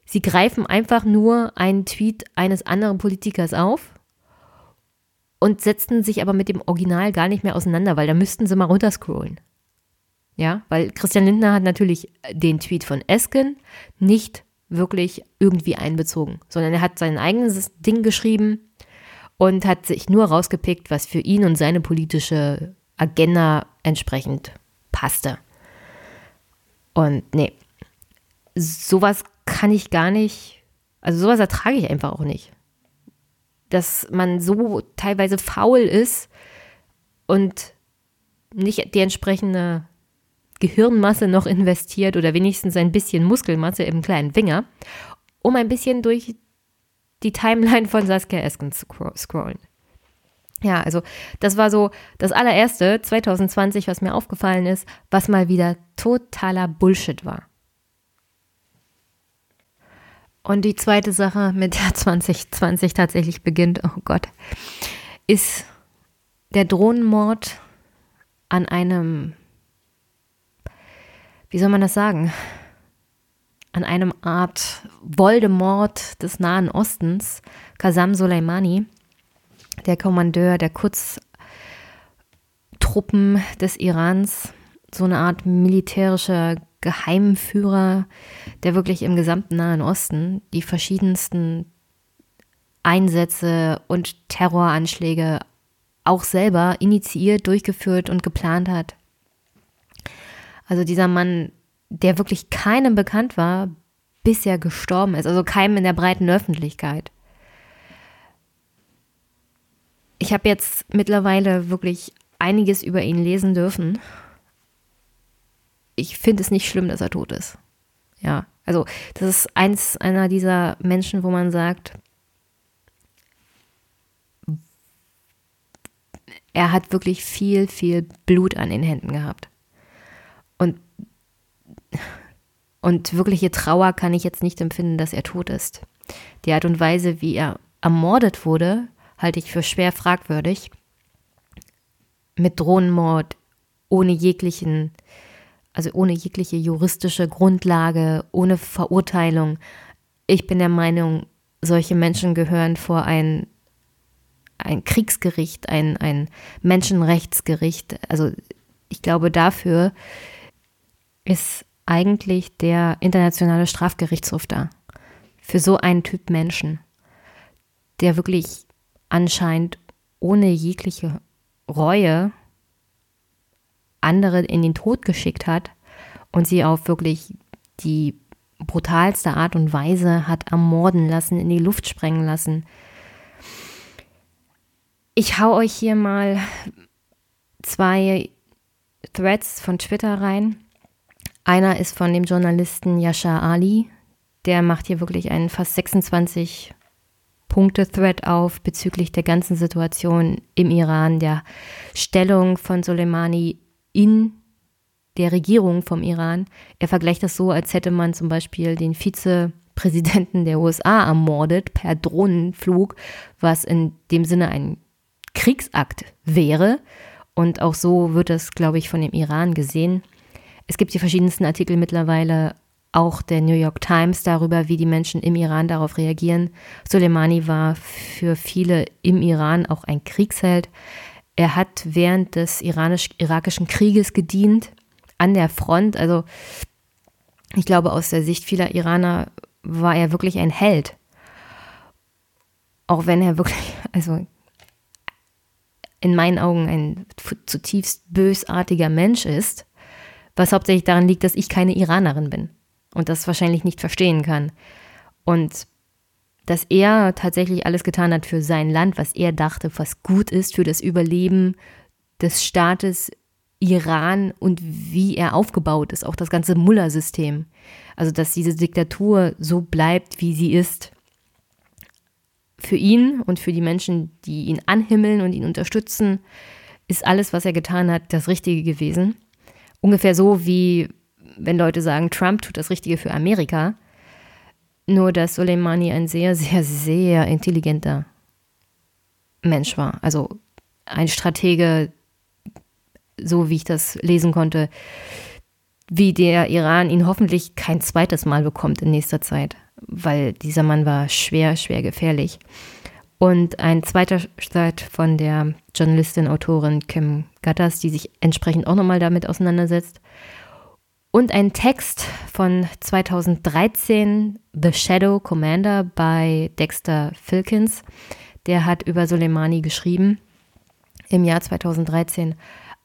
sie greifen einfach nur einen Tweet eines anderen Politikers auf und setzten sich aber mit dem Original gar nicht mehr auseinander, weil da müssten sie mal runterscrollen. Ja, weil Christian Lindner hat natürlich den Tweet von Esken nicht wirklich irgendwie einbezogen, sondern er hat sein eigenes Ding geschrieben und hat sich nur rausgepickt, was für ihn und seine politische Agenda entsprechend passte. Und nee, sowas kann ich gar nicht, also sowas ertrage ich einfach auch nicht. Dass man so teilweise faul ist und nicht die entsprechende Gehirnmasse noch investiert oder wenigstens ein bisschen Muskelmasse im kleinen Finger, um ein bisschen durch die Timeline von Saskia Esken zu scrollen. Ja, also das war so das allererste 2020, was mir aufgefallen ist, was mal wieder totaler Bullshit war. Und die zweite Sache, mit der 2020 tatsächlich beginnt, oh Gott, ist der Drohnenmord an einem wie soll man das sagen, an einem Art Voldemort des Nahen Ostens, Qasem Soleimani, der Kommandeur der Kurztruppen des Irans, so eine Art militärischer Geheimführer, der wirklich im gesamten Nahen Osten die verschiedensten Einsätze und Terroranschläge auch selber initiiert, durchgeführt und geplant hat. Also dieser Mann, der wirklich keinem bekannt war, bis er gestorben ist, also keinem in der breiten Öffentlichkeit. Ich habe jetzt mittlerweile wirklich einiges über ihn lesen dürfen. Ich finde es nicht schlimm, dass er tot ist. Ja, also das ist eins einer dieser Menschen, wo man sagt, er hat wirklich viel, viel Blut an den Händen gehabt. Und, und wirkliche Trauer kann ich jetzt nicht empfinden, dass er tot ist. Die Art und Weise, wie er ermordet wurde, halte ich für schwer fragwürdig. Mit Drohnenmord, ohne jeglichen, also ohne jegliche juristische Grundlage, ohne Verurteilung. Ich bin der Meinung, solche Menschen gehören vor ein, ein Kriegsgericht, ein, ein Menschenrechtsgericht. Also ich glaube, dafür ist eigentlich der internationale Strafgerichtshof da. Für so einen Typ Menschen, der wirklich anscheinend ohne jegliche Reue andere in den Tod geschickt hat und sie auf wirklich die brutalste Art und Weise hat ermorden lassen, in die Luft sprengen lassen. Ich hau euch hier mal zwei Threads von Twitter rein. Einer ist von dem Journalisten Yashar Ali. Der macht hier wirklich einen fast 26 Punkte-Thread auf bezüglich der ganzen Situation im Iran, der Stellung von Soleimani in der Regierung vom Iran. Er vergleicht das so, als hätte man zum Beispiel den Vizepräsidenten der USA ermordet per Drohnenflug, was in dem Sinne ein Kriegsakt wäre. Und auch so wird das, glaube ich, von dem Iran gesehen. Es gibt die verschiedensten Artikel mittlerweile, auch der New York Times, darüber, wie die Menschen im Iran darauf reagieren. Soleimani war für viele im Iran auch ein Kriegsheld. Er hat während des iranisch-irakischen Krieges gedient an der Front. Also ich glaube, aus der Sicht vieler Iraner war er wirklich ein Held. Auch wenn er wirklich, <laughs> also in meinen Augen ein zutiefst bösartiger Mensch ist was hauptsächlich daran liegt, dass ich keine Iranerin bin und das wahrscheinlich nicht verstehen kann. Und dass er tatsächlich alles getan hat für sein Land, was er dachte, was gut ist für das Überleben des Staates Iran und wie er aufgebaut ist, auch das ganze Mullah-System. Also, dass diese Diktatur so bleibt, wie sie ist. Für ihn und für die Menschen, die ihn anhimmeln und ihn unterstützen, ist alles, was er getan hat, das Richtige gewesen. Ungefähr so wie wenn Leute sagen, Trump tut das Richtige für Amerika. Nur dass Soleimani ein sehr, sehr, sehr intelligenter Mensch war. Also ein Stratege, so wie ich das lesen konnte, wie der Iran ihn hoffentlich kein zweites Mal bekommt in nächster Zeit, weil dieser Mann war schwer, schwer gefährlich. Und ein zweiter Streit von der Journalistin, Autorin Kim Gattas, die sich entsprechend auch nochmal damit auseinandersetzt. Und ein Text von 2013, The Shadow Commander bei Dexter Filkins. Der hat über Soleimani geschrieben im Jahr 2013.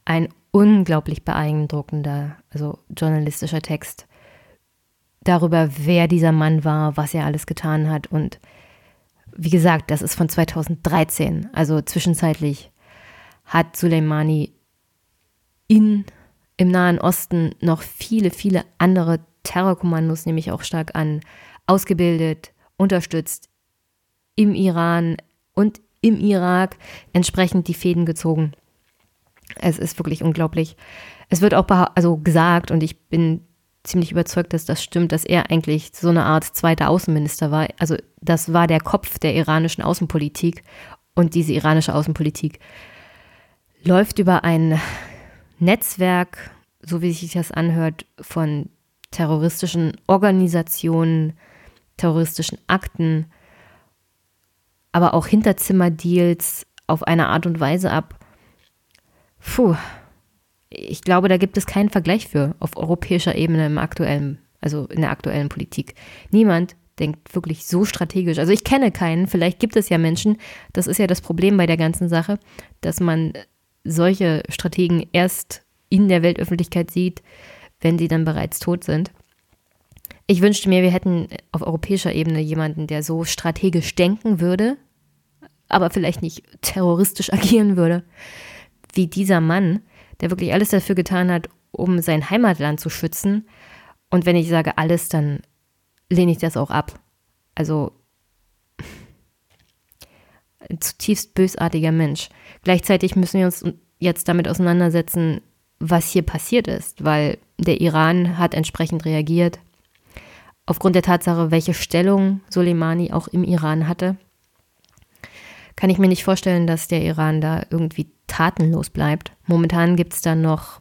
Ein unglaublich beeindruckender, also journalistischer Text darüber, wer dieser Mann war, was er alles getan hat und wie gesagt, das ist von 2013, also zwischenzeitlich hat Soleimani in, im Nahen Osten noch viele, viele andere Terrorkommandos, nämlich auch stark an, ausgebildet, unterstützt, im Iran und im Irak entsprechend die Fäden gezogen. Es ist wirklich unglaublich. Es wird auch also gesagt, und ich bin ziemlich überzeugt, dass das stimmt, dass er eigentlich so eine Art zweiter Außenminister war. Also das war der Kopf der iranischen Außenpolitik und diese iranische Außenpolitik läuft über ein Netzwerk, so wie sich das anhört, von terroristischen Organisationen, terroristischen Akten, aber auch Hinterzimmerdeals auf eine Art und Weise ab. Puh, ich glaube, da gibt es keinen Vergleich für auf europäischer Ebene im aktuellen, also in der aktuellen Politik. Niemand denkt wirklich so strategisch. Also ich kenne keinen, vielleicht gibt es ja Menschen, das ist ja das Problem bei der ganzen Sache, dass man solche Strategen erst in der Weltöffentlichkeit sieht, wenn sie dann bereits tot sind. Ich wünschte mir, wir hätten auf europäischer Ebene jemanden, der so strategisch denken würde, aber vielleicht nicht terroristisch <laughs> agieren würde, wie dieser Mann, der wirklich alles dafür getan hat, um sein Heimatland zu schützen. Und wenn ich sage alles, dann lehne ich das auch ab. Also ein zutiefst bösartiger Mensch. Gleichzeitig müssen wir uns jetzt damit auseinandersetzen, was hier passiert ist, weil der Iran hat entsprechend reagiert. Aufgrund der Tatsache, welche Stellung Soleimani auch im Iran hatte, kann ich mir nicht vorstellen, dass der Iran da irgendwie tatenlos bleibt. Momentan gibt es dann noch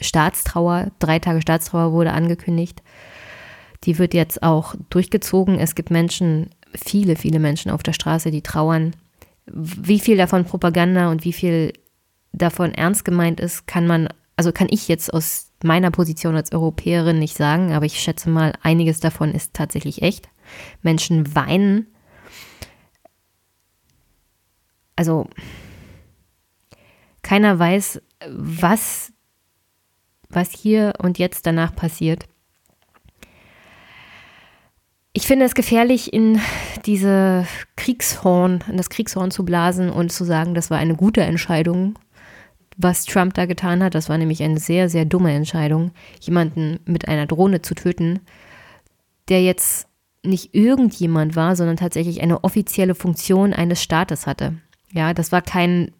Staatstrauer, drei Tage Staatstrauer wurde angekündigt. Die wird jetzt auch durchgezogen. Es gibt Menschen, viele, viele Menschen auf der Straße, die trauern. Wie viel davon Propaganda und wie viel davon ernst gemeint ist, kann man, also kann ich jetzt aus meiner Position als Europäerin nicht sagen, aber ich schätze mal, einiges davon ist tatsächlich echt. Menschen weinen. Also keiner weiß, was, was hier und jetzt danach passiert. Ich finde es gefährlich, in diese Kriegshorn, in das Kriegshorn zu blasen und zu sagen, das war eine gute Entscheidung, was Trump da getan hat. Das war nämlich eine sehr, sehr dumme Entscheidung, jemanden mit einer Drohne zu töten, der jetzt nicht irgendjemand war, sondern tatsächlich eine offizielle Funktion eines Staates hatte. Ja, das war kein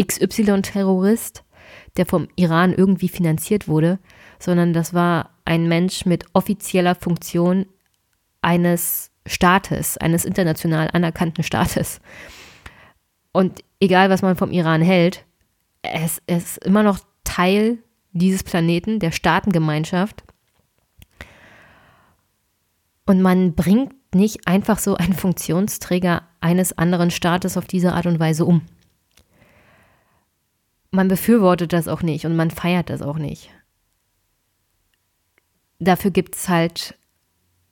XY-Terrorist, der vom Iran irgendwie finanziert wurde, sondern das war ein Mensch mit offizieller Funktion eines Staates, eines international anerkannten Staates. Und egal, was man vom Iran hält, es, es ist immer noch Teil dieses Planeten, der Staatengemeinschaft. Und man bringt nicht einfach so einen Funktionsträger eines anderen Staates auf diese Art und Weise um man befürwortet das auch nicht und man feiert das auch nicht. Dafür gibt es halt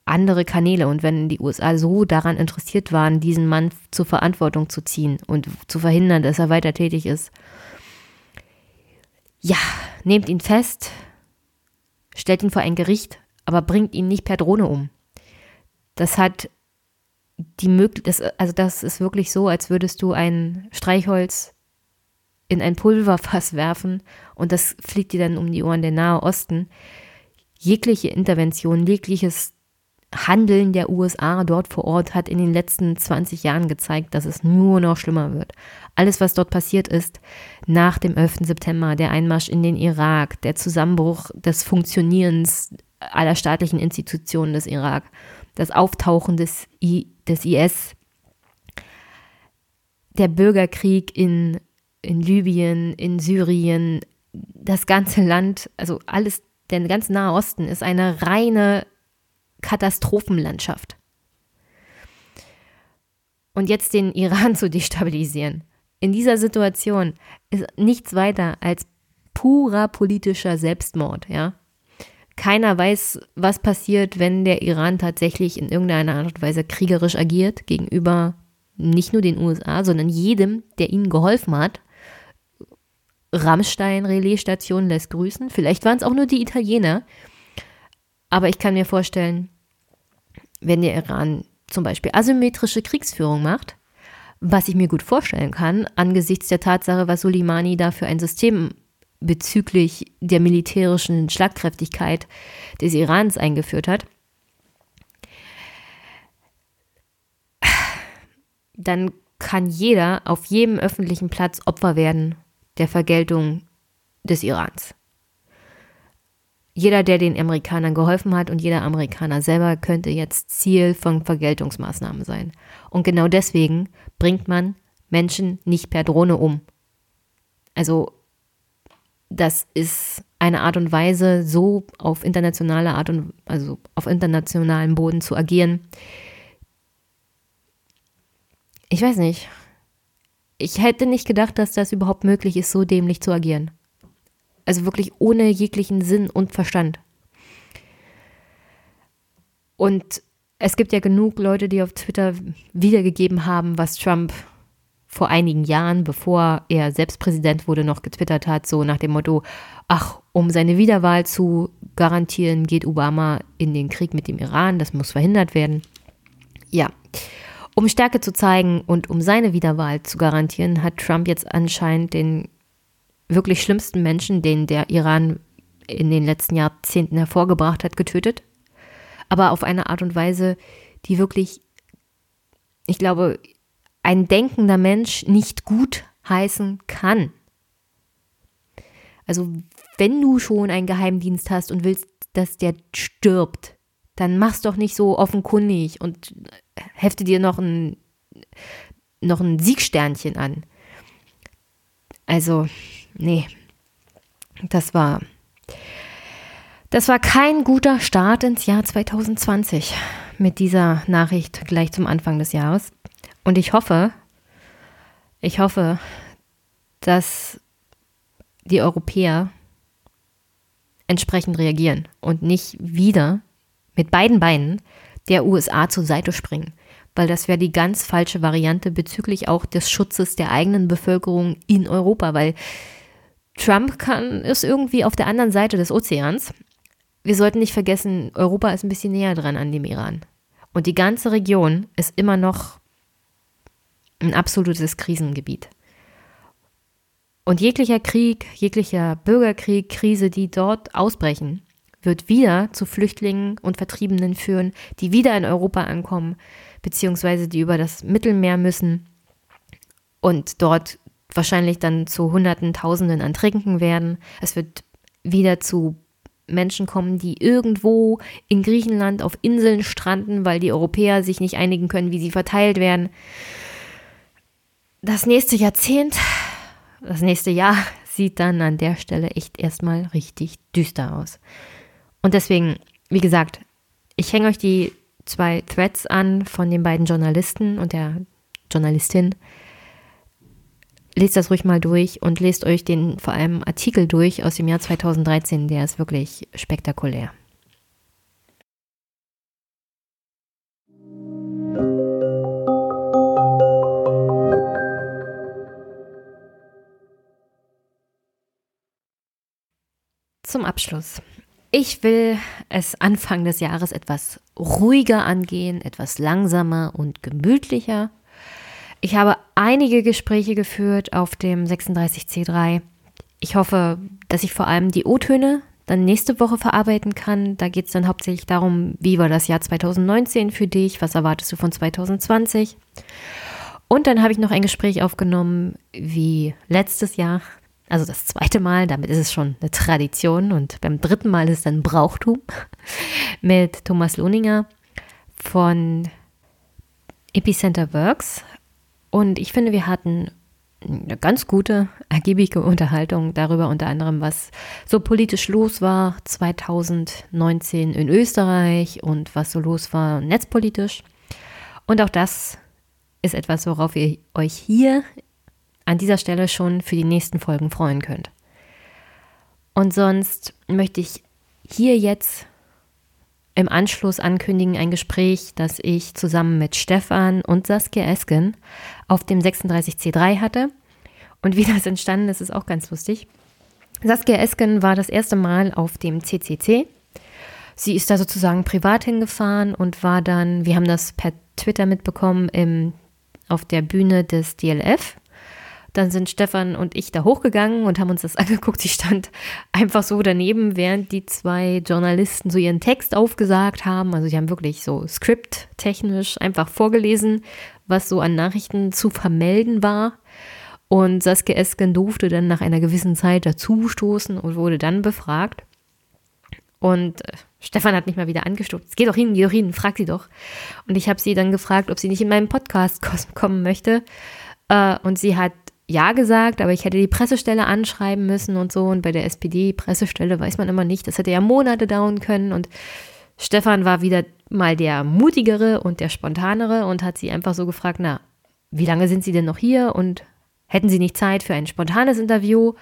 andere Kanäle. Und wenn die USA so daran interessiert waren, diesen Mann zur Verantwortung zu ziehen und zu verhindern, dass er weiter tätig ist, ja, nehmt ihn fest, stellt ihn vor ein Gericht, aber bringt ihn nicht per Drohne um. Das hat die Möglichkeit, also das ist wirklich so, als würdest du ein Streichholz in ein Pulverfass <laughs> werfen und das fliegt dir dann um die Ohren der Nahe Osten. Jegliche Intervention, jegliches Handeln der USA dort vor Ort hat in den letzten 20 Jahren gezeigt, dass es nur noch schlimmer wird. Alles, was dort passiert ist, nach dem 11. September, der Einmarsch in den Irak, der Zusammenbruch des Funktionierens aller staatlichen Institutionen des Irak, das Auftauchen des, I, des IS, der Bürgerkrieg in in Libyen, in Syrien, das ganze Land, also alles, der ganze Nahe Osten ist eine reine Katastrophenlandschaft. Und jetzt den Iran <laughs> zu destabilisieren. In dieser Situation ist nichts weiter als purer politischer Selbstmord, ja. Keiner weiß, was passiert, wenn der Iran tatsächlich in irgendeiner Art und Weise kriegerisch agiert gegenüber nicht nur den USA, sondern jedem, der ihnen geholfen hat. Rammstein Relaisstation lässt grüßen. Vielleicht waren es auch nur die Italiener. Aber ich kann mir vorstellen, wenn der Iran zum Beispiel asymmetrische Kriegsführung macht, was ich mir gut vorstellen kann, angesichts der Tatsache, was Soleimani da für ein System bezüglich der militärischen Schlagkräftigkeit des Irans eingeführt hat, dann kann jeder auf jedem öffentlichen Platz Opfer werden der Vergeltung des Irans. Jeder, der den Amerikanern geholfen hat und jeder Amerikaner selber könnte jetzt Ziel von Vergeltungsmaßnahmen sein. Und genau deswegen bringt man Menschen nicht per Drohne um. Also das ist eine Art und Weise, so auf internationale Art und also auf internationalem Boden zu agieren. Ich weiß nicht. Ich hätte nicht gedacht, dass das überhaupt möglich ist, so dämlich zu agieren. Also wirklich ohne jeglichen Sinn und Verstand. Und es gibt ja genug Leute, die auf Twitter wiedergegeben haben, was Trump vor einigen Jahren, bevor er selbst Präsident wurde, noch getwittert hat, so nach dem Motto, ach, um seine Wiederwahl zu garantieren, geht Obama in den Krieg mit dem Iran, das muss verhindert werden. Ja, um Stärke zu zeigen und um seine Wiederwahl zu garantieren, hat Trump jetzt anscheinend den wirklich schlimmsten Menschen, den der Iran in den letzten Jahrzehnten hervorgebracht hat, getötet. Aber auf eine Art und Weise, die wirklich, ich glaube, ein denkender Mensch nicht gut heißen kann. Also wenn du schon einen Geheimdienst hast und willst, dass der stirbt, dann mach's doch nicht so offenkundig und hefte dir noch ein, noch ein Siegsternchen an. Also, nee, das war, das war kein guter Start ins Jahr 2020 mit dieser Nachricht gleich zum Anfang des Jahres. Und ich hoffe, ich hoffe, dass die Europäer entsprechend reagieren und nicht wieder mit beiden Beinen der USA zur Seite springen, weil das wäre die ganz falsche Variante bezüglich auch des Schutzes der eigenen Bevölkerung in Europa, weil Trump kann, ist irgendwie auf der anderen Seite des Ozeans. Wir sollten nicht vergessen, Europa ist ein bisschen näher dran an dem Iran. Und die ganze Region ist immer noch ein absolutes Krisengebiet. Und jeglicher Krieg, jeglicher Bürgerkrieg, Krise, die dort ausbrechen, wird wieder zu Flüchtlingen und Vertriebenen führen, die wieder in Europa ankommen, beziehungsweise die über das Mittelmeer müssen und dort wahrscheinlich dann zu Hunderten, Tausenden an Trinken werden. Es wird wieder zu Menschen kommen, die irgendwo in Griechenland auf Inseln stranden, weil die Europäer sich nicht einigen können, wie sie verteilt werden das nächste Jahrzehnt, das nächste Jahr sieht dann an der Stelle echt erstmal richtig düster aus. Und deswegen, wie gesagt, ich hänge euch die zwei Threads an von den beiden Journalisten und der Journalistin. Lest das ruhig mal durch und lest euch den vor allem Artikel durch aus dem Jahr 2013, der ist wirklich spektakulär. Zum Abschluss. Ich will es Anfang des Jahres etwas ruhiger angehen, etwas langsamer und gemütlicher. Ich habe einige Gespräche geführt auf dem 36C3. Ich hoffe, dass ich vor allem die O-Töne dann nächste Woche verarbeiten kann. Da geht es dann hauptsächlich darum, wie war das Jahr 2019 für dich, was erwartest du von 2020. Und dann habe ich noch ein Gespräch aufgenommen, wie letztes Jahr also das zweite Mal, damit ist es schon eine Tradition und beim dritten Mal ist es dann Brauchtum <laughs> mit Thomas Lohninger von Epicenter Works. Und ich finde, wir hatten eine ganz gute, ergiebige Unterhaltung darüber, unter anderem, was so politisch los war 2019 in Österreich und was so los war netzpolitisch. Und auch das ist etwas, worauf ihr euch hier an dieser Stelle schon für die nächsten Folgen freuen könnt. Und sonst möchte ich hier jetzt im Anschluss ankündigen ein Gespräch, das ich zusammen mit Stefan und Saskia Esken auf dem 36C3 hatte. Und wie das entstanden ist, ist auch ganz lustig. Saskia Esken war das erste Mal auf dem CCC. Sie ist da sozusagen privat hingefahren und war dann, wir haben das per Twitter mitbekommen, im, auf der Bühne des DLF. Dann sind Stefan und ich da hochgegangen und haben uns das <laughs> angeguckt. Sie stand einfach so daneben, während die zwei Journalisten so ihren Text aufgesagt haben. Also sie haben wirklich so skripttechnisch einfach vorgelesen, was so an Nachrichten zu vermelden war. Und Saskia Esken durfte dann nach einer gewissen Zeit dazustoßen und wurde dann befragt. Und äh, Stefan hat mich mal wieder angestupst. Geh doch hin, geh doch hin, frag sie doch. Und ich habe sie dann gefragt, ob sie nicht in meinen Podcast kommen möchte. Äh, und sie hat ja gesagt, aber ich hätte die Pressestelle anschreiben müssen und so. Und bei der SPD-Pressestelle weiß man immer nicht. Das hätte ja Monate dauern können. Und Stefan war wieder mal der mutigere und der spontanere und hat sie einfach so gefragt, na, wie lange sind Sie denn noch hier und hätten Sie nicht Zeit für ein spontanes Interview?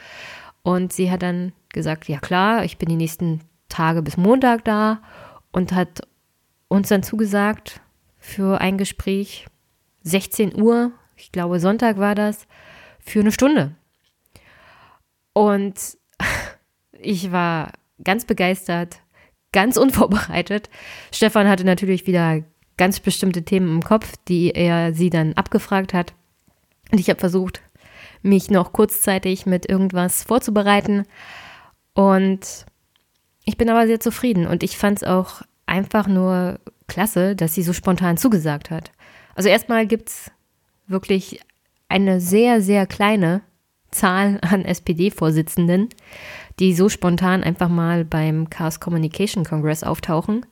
Und sie hat dann gesagt, ja klar, ich bin die nächsten Tage bis Montag da und hat uns dann zugesagt für ein Gespräch 16 Uhr, ich glaube Sonntag war das, für eine Stunde. Und <laughs> ich war ganz begeistert, ganz unvorbereitet. Stefan hatte natürlich wieder ganz bestimmte Themen im Kopf, die er sie dann abgefragt hat. Und ich habe versucht, mich noch kurzzeitig mit irgendwas vorzubereiten. Und ich bin aber sehr zufrieden und ich fand es auch einfach nur klasse, dass sie so spontan zugesagt hat. Also erstmal gibt es wirklich eine sehr, sehr kleine Zahl an SPD-Vorsitzenden, die so spontan einfach mal beim Chaos Communication Congress auftauchen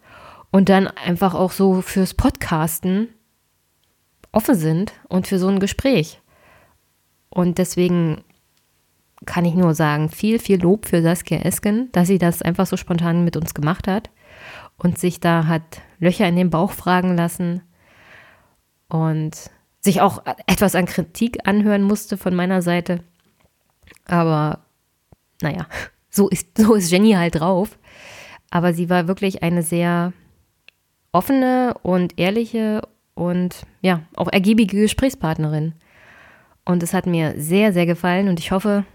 und dann einfach auch so fürs Podcasten offen sind und für so ein Gespräch. Und deswegen kann ich nur sagen, viel, viel Lob für Saskia Esken, dass sie das einfach so spontan mit uns gemacht hat und sich da hat Löcher in den Bauch fragen lassen und sich auch etwas an Kritik anhören musste von meiner Seite. Aber naja, so ist, so ist Jenny halt drauf. Aber sie war wirklich eine sehr offene und ehrliche und ja, auch ergiebige Gesprächspartnerin. Und es hat mir sehr, sehr gefallen und ich hoffe,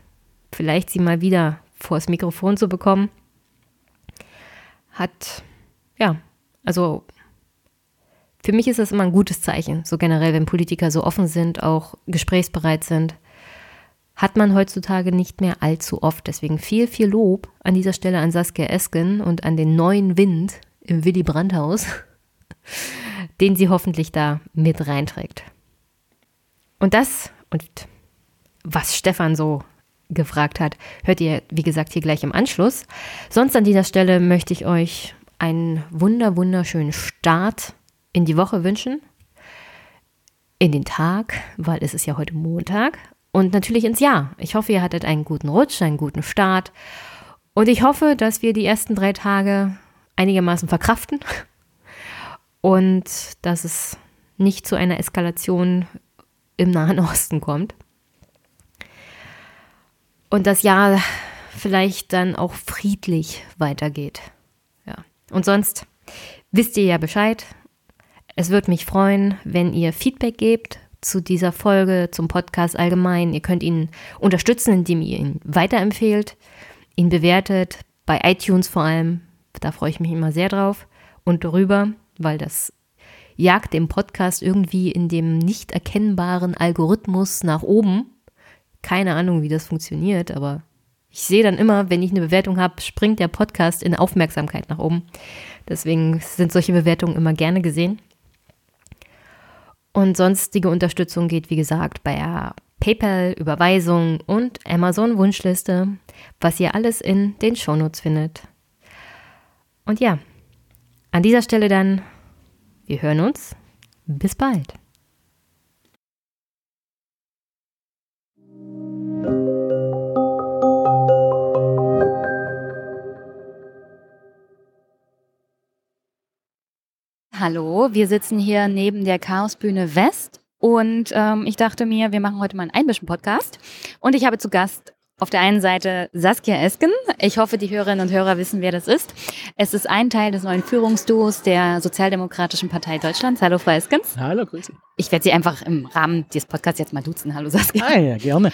vielleicht sie mal wieder vors Mikrofon zu bekommen. Hat, ja, also für mich ist das immer ein gutes Zeichen, so generell, wenn Politiker so offen sind, auch gesprächsbereit sind. Hat man heutzutage nicht mehr allzu oft. Deswegen viel, viel Lob an dieser Stelle an Saskia Esken und an den neuen Wind im Willy Brandt-Haus, <laughs> den sie hoffentlich da mit reinträgt. Und das und was Stefan so gefragt hat, hört ihr, wie gesagt, hier gleich im Anschluss. Sonst an dieser Stelle möchte ich euch einen wunder, wunderschönen Start in die Woche wünschen, in den Tag, weil es ist ja heute Montag und natürlich ins Jahr. Ich hoffe, ihr hattet einen guten Rutsch, einen guten Start und ich hoffe, dass wir die ersten drei Tage einigermaßen verkraften <laughs> und dass es nicht zu einer Eskalation im Nahen Osten kommt. Und das Jahr vielleicht dann auch friedlich weitergeht. Ja. Und sonst wisst ihr ja Bescheid. Es würde mich freuen, wenn ihr Feedback gebt zu dieser Folge, zum Podcast allgemein. Ihr könnt ihn unterstützen, indem ihr ihn weiterempfehlt, ihn bewertet, bei iTunes vor allem. Da freue ich mich immer sehr drauf und darüber, weil das jagt dem Podcast irgendwie in dem nicht erkennbaren Algorithmus nach oben. Keine Ahnung, wie das funktioniert, aber ich sehe dann immer, wenn ich eine Bewertung habe, springt der Podcast in Aufmerksamkeit nach oben. Deswegen sind solche Bewertungen immer gerne gesehen. Und sonstige Unterstützung geht, wie gesagt, bei PayPal, Überweisung und Amazon Wunschliste, was ihr alles in den Shownotes findet. Und ja, an dieser Stelle dann, wir hören uns. Bis bald. Hallo, wir sitzen hier neben der Chaosbühne West und ähm, ich dachte mir, wir machen heute mal einen Einmischen-Podcast und ich habe zu Gast auf der einen Seite Saskia Esken. Ich hoffe, die Hörerinnen und Hörer wissen, wer das ist. Es ist ein Teil des neuen Führungsduos der Sozialdemokratischen Partei Deutschlands. Hallo, Frau Eskens. Hallo, grüße. Ich werde Sie einfach im Rahmen des Podcasts jetzt mal duzen. Hallo, Saskia. Ah, ja, gerne.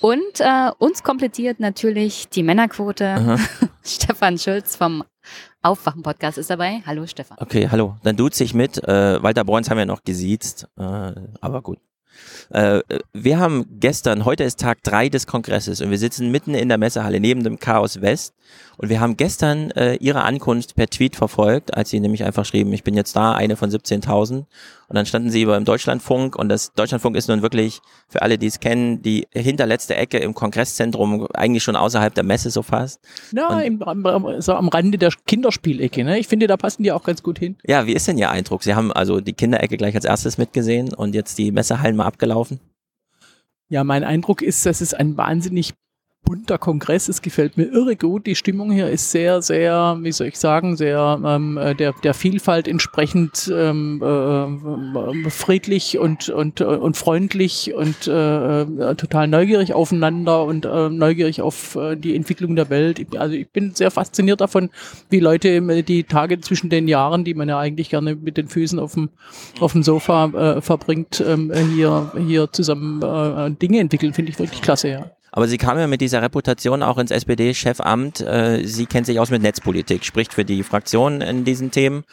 Und äh, uns komplettiert natürlich die Männerquote. <laughs> Stefan Schulz vom Aufwachen-Podcast ist dabei. Hallo, Stefan. Okay, hallo. Dann duze ich mit. Äh, Walter Bruns haben wir noch gesiezt, äh, aber gut. Äh, wir haben gestern, heute ist Tag drei des Kongresses und wir sitzen mitten in der Messehalle neben dem Chaos West und wir haben gestern äh, ihre Ankunft per Tweet verfolgt, als sie nämlich einfach schrieben, ich bin jetzt da, eine von 17.000 und dann standen sie über im Deutschlandfunk und das Deutschlandfunk ist nun wirklich, für alle, die es kennen, die hinterletzte Ecke im Kongresszentrum, eigentlich schon außerhalb der Messe so fast. Ja, im, am, so am Rande der Kinderspielecke, ne? Ich finde, da passen die auch ganz gut hin. Ja, wie ist denn Ihr Eindruck? Sie haben also die Kinderecke gleich als erstes mitgesehen und jetzt die Messehallen mal abgelaufen? Ja, mein Eindruck ist, dass es ein wahnsinnig bunter Kongress. Es gefällt mir irre gut. Die Stimmung hier ist sehr, sehr, wie soll ich sagen, sehr ähm, äh, der, der Vielfalt entsprechend ähm, äh, friedlich und, und, und freundlich und äh, äh, total neugierig aufeinander und äh, neugierig auf äh, die Entwicklung der Welt. Also ich bin sehr fasziniert davon, wie Leute die Tage zwischen den Jahren, die man ja eigentlich gerne mit den Füßen auf dem, auf dem Sofa äh, verbringt, ähm, hier, hier zusammen äh, Dinge entwickeln. Finde ich wirklich klasse, ja. Aber sie kam ja mit dieser Reputation auch ins SPD-Chefamt. Äh, sie kennt sich aus mit Netzpolitik, spricht für die Fraktion in diesen Themen.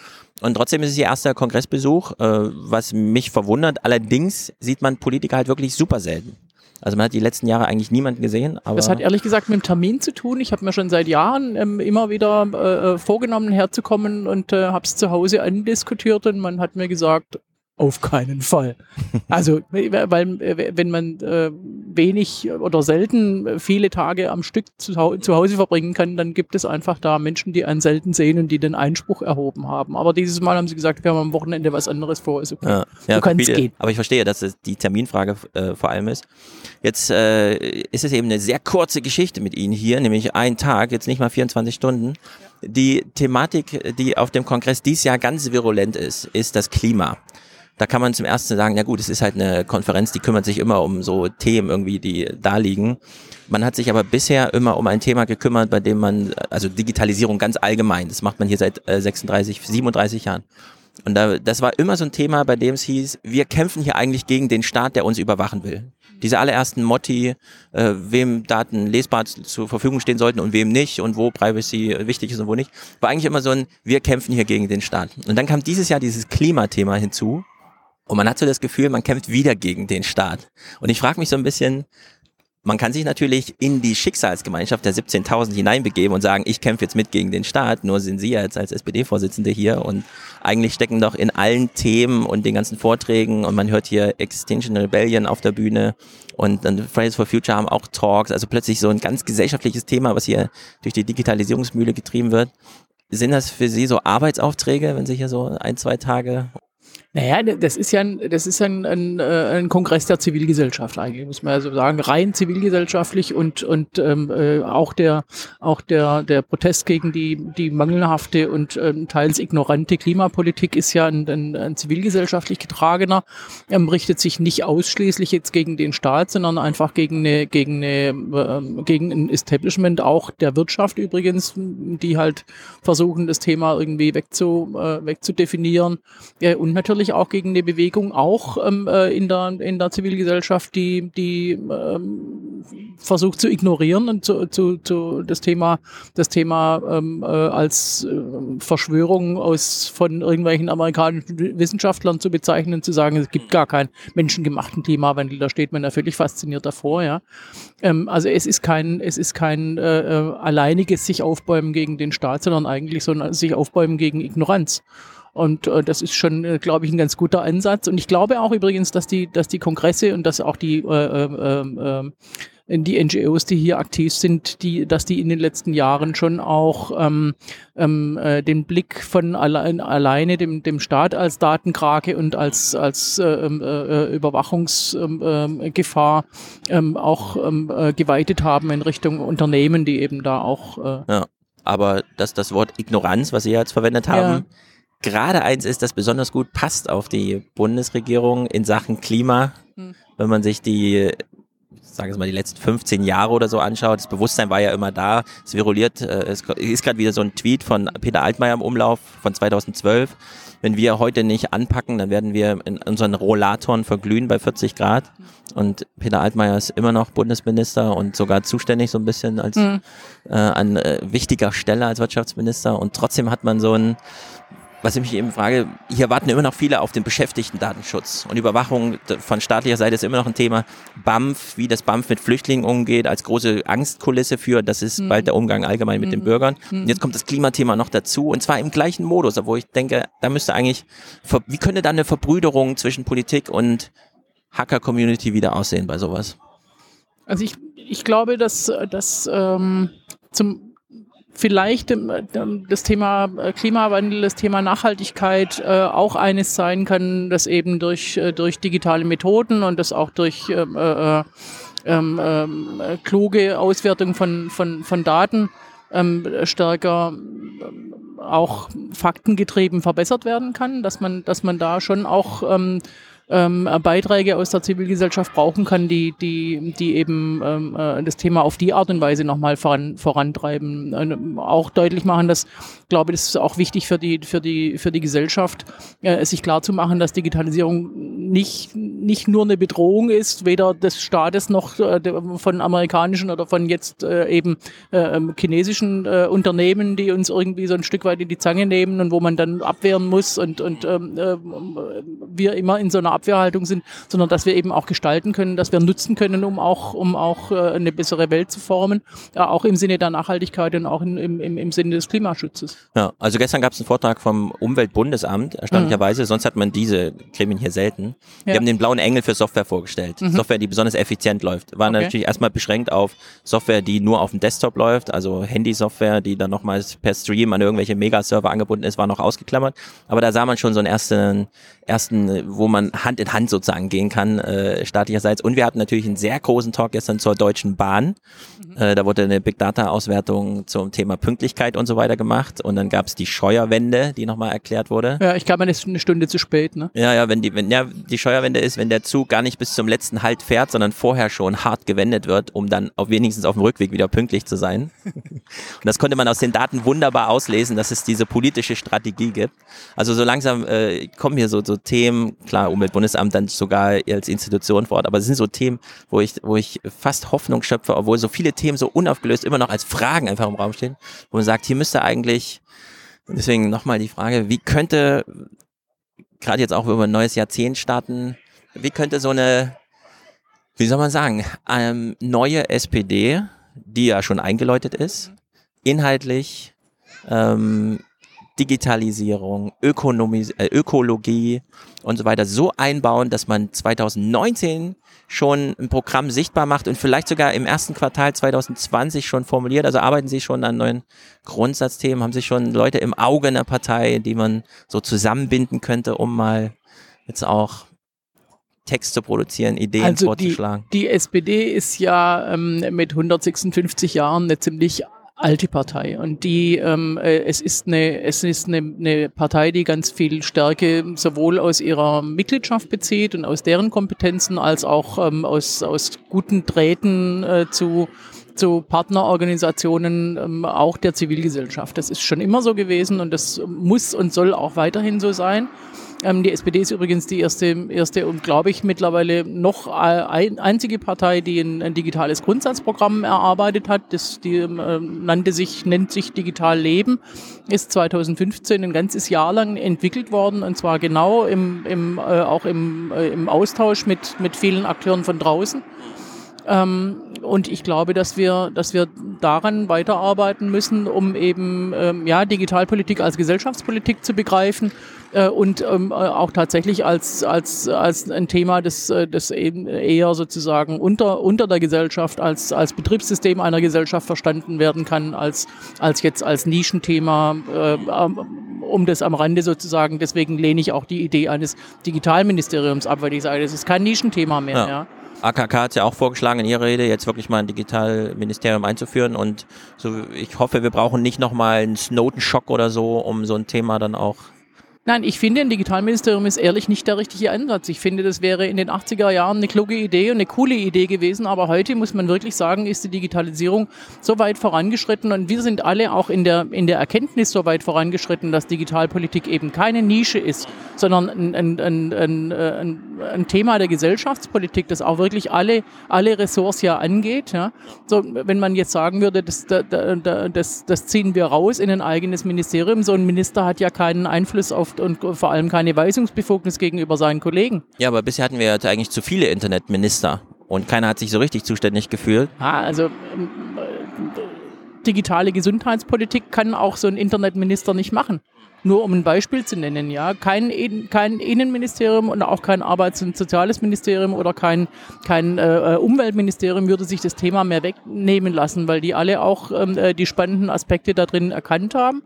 Und trotzdem ist es ihr erster Kongressbesuch, äh, was mich verwundert. Allerdings sieht man Politiker halt wirklich super selten. Also man hat die letzten Jahre eigentlich niemanden gesehen. Das hat ehrlich gesagt mit dem Termin zu tun. Ich habe mir schon seit Jahren ähm, immer wieder äh, vorgenommen, herzukommen und äh, habe es zu Hause andiskutiert und man hat mir gesagt, auf keinen Fall. Also, weil wenn man äh, wenig oder selten viele Tage am Stück zu, zu, Hause verbringen kann, dann gibt es einfach da Menschen, die einen selten sehen und die den Einspruch erhoben haben. Aber dieses Mal haben sie gesagt, wir haben am Wochenende was anderes vor. Ist okay. Ja, ja, so kann es gehen. Aber ich verstehe, dass es die Terminfrage äh, vor allem ist. Jetzt äh, ist es eben eine sehr kurze Geschichte mit Ihnen hier, nämlich ein Tag, jetzt nicht mal 24 Stunden. Die Thematik, die auf dem Kongress dies Jahr ganz virulent ist, ist das Klima. Da kann man zum ersten sagen, ja gut, es ist halt eine Konferenz, die kümmert sich immer um so Themen irgendwie, die da liegen. Man hat sich aber bisher immer um ein Thema gekümmert, bei dem man, also Digitalisierung ganz allgemein, das macht man hier seit äh, 36, 37 Jahren. Und da, das war immer so ein Thema, bei dem es hieß, wir kämpfen hier eigentlich gegen den Staat, der uns überwachen will. Diese allerersten Motti, äh, wem Daten lesbar zur Verfügung stehen sollten und wem nicht und wo Privacy wichtig ist und wo nicht, war eigentlich immer so ein, wir kämpfen hier gegen den Staat. Und dann kam dieses Jahr dieses Klimathema hinzu und man hat so das Gefühl, man kämpft wieder gegen den Staat. Und ich frage mich so ein bisschen, man kann sich natürlich in die Schicksalsgemeinschaft der 17.000 hineinbegeben und sagen, ich kämpfe jetzt mit gegen den Staat, nur sind Sie jetzt als SPD-Vorsitzende hier und eigentlich stecken doch in allen Themen und den ganzen Vorträgen und man hört hier Extinction Rebellion auf der Bühne und dann Fridays for Future haben auch Talks, also plötzlich so ein ganz gesellschaftliches Thema, was hier durch die Digitalisierungsmühle getrieben wird. Sind das für Sie so Arbeitsaufträge, wenn Sie hier so ein, zwei Tage naja, das ist ja ein, das ist ein, ein, äh, ein Kongress der Zivilgesellschaft eigentlich, muss man ja so sagen, rein zivilgesellschaftlich und, und ähm, äh, auch der auch der, der Protest gegen die, die mangelhafte und ähm, teils ignorante Klimapolitik ist ja ein, ein, ein zivilgesellschaftlich getragener, ähm, richtet sich nicht ausschließlich jetzt gegen den Staat, sondern einfach gegen eine, gegen eine, ähm, gegen ein Establishment auch der Wirtschaft übrigens, die halt versuchen, das Thema irgendwie wegzu, äh, wegzudefinieren. Äh, und natürlich natürlich auch gegen eine Bewegung, auch ähm, äh, in, der, in der Zivilgesellschaft, die, die ähm, versucht zu ignorieren und zu, zu, zu das Thema, das Thema ähm, äh, als äh, Verschwörung aus von irgendwelchen amerikanischen Wissenschaftlern zu bezeichnen, zu sagen, es gibt gar keinen menschengemachten Klimawandel, da steht man ja völlig fasziniert davor, ja. Ähm, also es ist kein, es ist kein äh, äh alleiniges sich aufbäumen gegen den Staat, sondern eigentlich so ein sich aufbäumen gegen Ignoranz. Und äh, das ist schon, äh, glaube ich, ein ganz guter Ansatz. Und ich glaube auch übrigens, dass die, dass die Kongresse und dass auch die, äh, äh, äh, die NGOs, die hier aktiv sind, die, dass die in den letzten Jahren schon auch ähm, ähm, äh, den Blick von allein, alleine dem, dem Staat als Datenkrake und als, als äh, ähm, äh, Überwachungsgefahr ähm, auch ähm, äh, geweitet haben in Richtung Unternehmen, die eben da auch. Äh ja, aber dass das Wort Ignoranz, was Sie jetzt verwendet haben, ja gerade eins ist, das besonders gut passt auf die Bundesregierung in Sachen Klima. Hm. Wenn man sich die sage es mal, die letzten 15 Jahre oder so anschaut, das Bewusstsein war ja immer da. Es viruliert, äh, es ist gerade wieder so ein Tweet von Peter Altmaier im Umlauf von 2012. Wenn wir heute nicht anpacken, dann werden wir in unseren Rollatoren verglühen bei 40 Grad. Und Peter Altmaier ist immer noch Bundesminister und sogar zuständig so ein bisschen als mhm. äh, an äh, wichtiger Stelle als Wirtschaftsminister. Und trotzdem hat man so ein was ich mich eben frage, hier warten immer noch viele auf den Beschäftigten-Datenschutz und Überwachung von staatlicher Seite ist immer noch ein Thema. BAMF, wie das BAMF mit Flüchtlingen umgeht, als große Angstkulisse für, das ist mhm. bald der Umgang allgemein mit mhm. den Bürgern. Mhm. Und jetzt kommt das Klimathema noch dazu und zwar im gleichen Modus, obwohl ich denke, da müsste eigentlich, wie könnte da eine Verbrüderung zwischen Politik und Hacker-Community wieder aussehen bei sowas? Also ich, ich glaube, dass, dass ähm, zum vielleicht das Thema äh, Klimawandel, das Thema Nachhaltigkeit äh, auch eines sein kann, das eben durch, äh, durch digitale Methoden und das auch durch ähm, äh, ähm, ähm, kluge Auswertung von, von, von Daten ähm, stärker ähm, auch faktengetrieben verbessert werden kann, dass man, dass man da schon auch ähm, ähm, Beiträge aus der Zivilgesellschaft brauchen kann, die, die, die eben ähm, äh, das Thema auf die Art und Weise nochmal voran, vorantreiben. Äh, auch deutlich machen, dass, glaube ich, das ist auch wichtig für die, für die, für die Gesellschaft, äh, sich klar zu machen, dass Digitalisierung nicht, nicht nur eine Bedrohung ist, weder des Staates noch äh, von amerikanischen oder von jetzt äh, eben äh, ähm, chinesischen äh, Unternehmen, die uns irgendwie so ein Stück weit in die Zange nehmen und wo man dann abwehren muss und, und ähm, äh, wir immer in so einer Abwehrhaltung sind, sondern dass wir eben auch gestalten können, dass wir nutzen können, um auch, um auch äh, eine bessere Welt zu formen, ja, auch im Sinne der Nachhaltigkeit und auch in, im, im, im Sinne des Klimaschutzes. Ja, also gestern gab es einen Vortrag vom Umweltbundesamt, erstaunlicherweise, mhm. sonst hat man diese Gremien hier selten. Ja. Die haben den blauen Engel für Software vorgestellt. Mhm. Software, die besonders effizient läuft. War okay. natürlich erstmal beschränkt auf Software, die nur auf dem Desktop läuft, also Handy-Software, die dann nochmals per Stream an irgendwelche Megaserver angebunden ist, war noch ausgeklammert. Aber da sah man schon so einen ersten, ersten, wo man Hand in Hand sozusagen gehen kann, äh, staatlicherseits. Und wir hatten natürlich einen sehr großen Talk gestern zur Deutschen Bahn. Mhm. Äh, da wurde eine Big Data Auswertung zum Thema Pünktlichkeit und so weiter gemacht. Und dann gab es die Scheuerwende, die nochmal erklärt wurde. Ja, ich glaube, man ist eine Stunde zu spät, ne? Ja, ja, wenn die, wenn, ja, die Scheuerwende ist, wenn der Zug gar nicht bis zum letzten Halt fährt, sondern vorher schon hart gewendet wird, um dann auch wenigstens auf dem Rückweg wieder pünktlich zu sein. <laughs> und das konnte man aus den Daten wunderbar auslesen, dass es diese politische Strategie gibt. Also so langsam äh, kommen hier so, so Themen, klar, Umweltbundesamt dann sogar als Institution vor Ort. Aber es sind so Themen, wo ich, wo ich fast Hoffnung schöpfe, obwohl so viele Themen so unaufgelöst immer noch als Fragen einfach im Raum stehen, wo man sagt, hier müsste eigentlich, deswegen nochmal die Frage, wie könnte, gerade jetzt auch, wenn wir ein neues Jahrzehnt starten, wie könnte so eine, wie soll man sagen, ähm, neue SPD, die ja schon eingeläutet ist, inhaltlich ähm, Digitalisierung, Ökonomie, äh, Ökologie und so weiter so einbauen, dass man 2019 schon ein Programm sichtbar macht und vielleicht sogar im ersten Quartal 2020 schon formuliert. Also arbeiten Sie schon an neuen Grundsatzthemen, haben Sie schon Leute im Auge in der Partei, die man so zusammenbinden könnte, um mal jetzt auch Text zu produzieren, Ideen also vorzuschlagen. Die, die SPD ist ja ähm, mit 156 Jahren eine ziemlich alte Partei und die ähm, äh, es ist eine es ist eine, eine Partei, die ganz viel Stärke sowohl aus ihrer Mitgliedschaft bezieht und aus deren Kompetenzen als auch ähm, aus aus guten Drähten äh, zu zu Partnerorganisationen ähm, auch der Zivilgesellschaft. Das ist schon immer so gewesen und das muss und soll auch weiterhin so sein. Ähm, die SPD ist übrigens die erste, erste und glaube ich mittlerweile noch ein, einzige Partei, die ein, ein, digitales Grundsatzprogramm erarbeitet hat. Das die, äh, nannte sich, nennt sich Digital Leben, ist 2015 ein ganzes Jahr lang entwickelt worden und zwar genau im, im, äh, auch im, äh, im Austausch mit, mit vielen Akteuren von draußen. Ähm, und ich glaube, dass wir, dass wir daran weiterarbeiten müssen, um eben ähm, ja, Digitalpolitik als Gesellschaftspolitik zu begreifen äh, und ähm, äh, auch tatsächlich als, als, als ein Thema, das, äh, das eben eher sozusagen unter, unter der Gesellschaft als, als Betriebssystem einer Gesellschaft verstanden werden kann, als, als jetzt als Nischenthema, äh, um das am Rande sozusagen. Deswegen lehne ich auch die Idee eines Digitalministeriums ab, weil ich sage, das ist kein Nischenthema mehr. Ja. ja. AKK hat ja auch vorgeschlagen in ihrer Rede, jetzt wirklich mal ein Digitalministerium einzuführen. Und so, ich hoffe, wir brauchen nicht nochmal einen Snowden-Schock oder so, um so ein Thema dann auch Nein, ich finde, ein Digitalministerium ist ehrlich nicht der richtige Ansatz. Ich finde, das wäre in den 80er Jahren eine kluge Idee und eine coole Idee gewesen, aber heute muss man wirklich sagen, ist die Digitalisierung so weit vorangeschritten. Und wir sind alle auch in der, in der Erkenntnis so weit vorangeschritten, dass Digitalpolitik eben keine Nische ist, sondern ein, ein, ein, ein, ein Thema der Gesellschaftspolitik, das auch wirklich alle, alle Ressorts ja angeht. Ja. So, wenn man jetzt sagen würde, das, das, das ziehen wir raus in ein eigenes Ministerium, so ein Minister hat ja keinen Einfluss auf und vor allem keine Weisungsbefugnis gegenüber seinen Kollegen. Ja, aber bisher hatten wir ja eigentlich zu viele Internetminister und keiner hat sich so richtig zuständig gefühlt. Ah, also ähm, digitale Gesundheitspolitik kann auch so ein Internetminister nicht machen. Nur um ein Beispiel zu nennen, ja, kein, kein Innenministerium und auch kein Arbeits- und Soziales Ministerium oder kein, kein äh, Umweltministerium würde sich das Thema mehr wegnehmen lassen, weil die alle auch ähm, äh, die spannenden Aspekte da drin erkannt haben.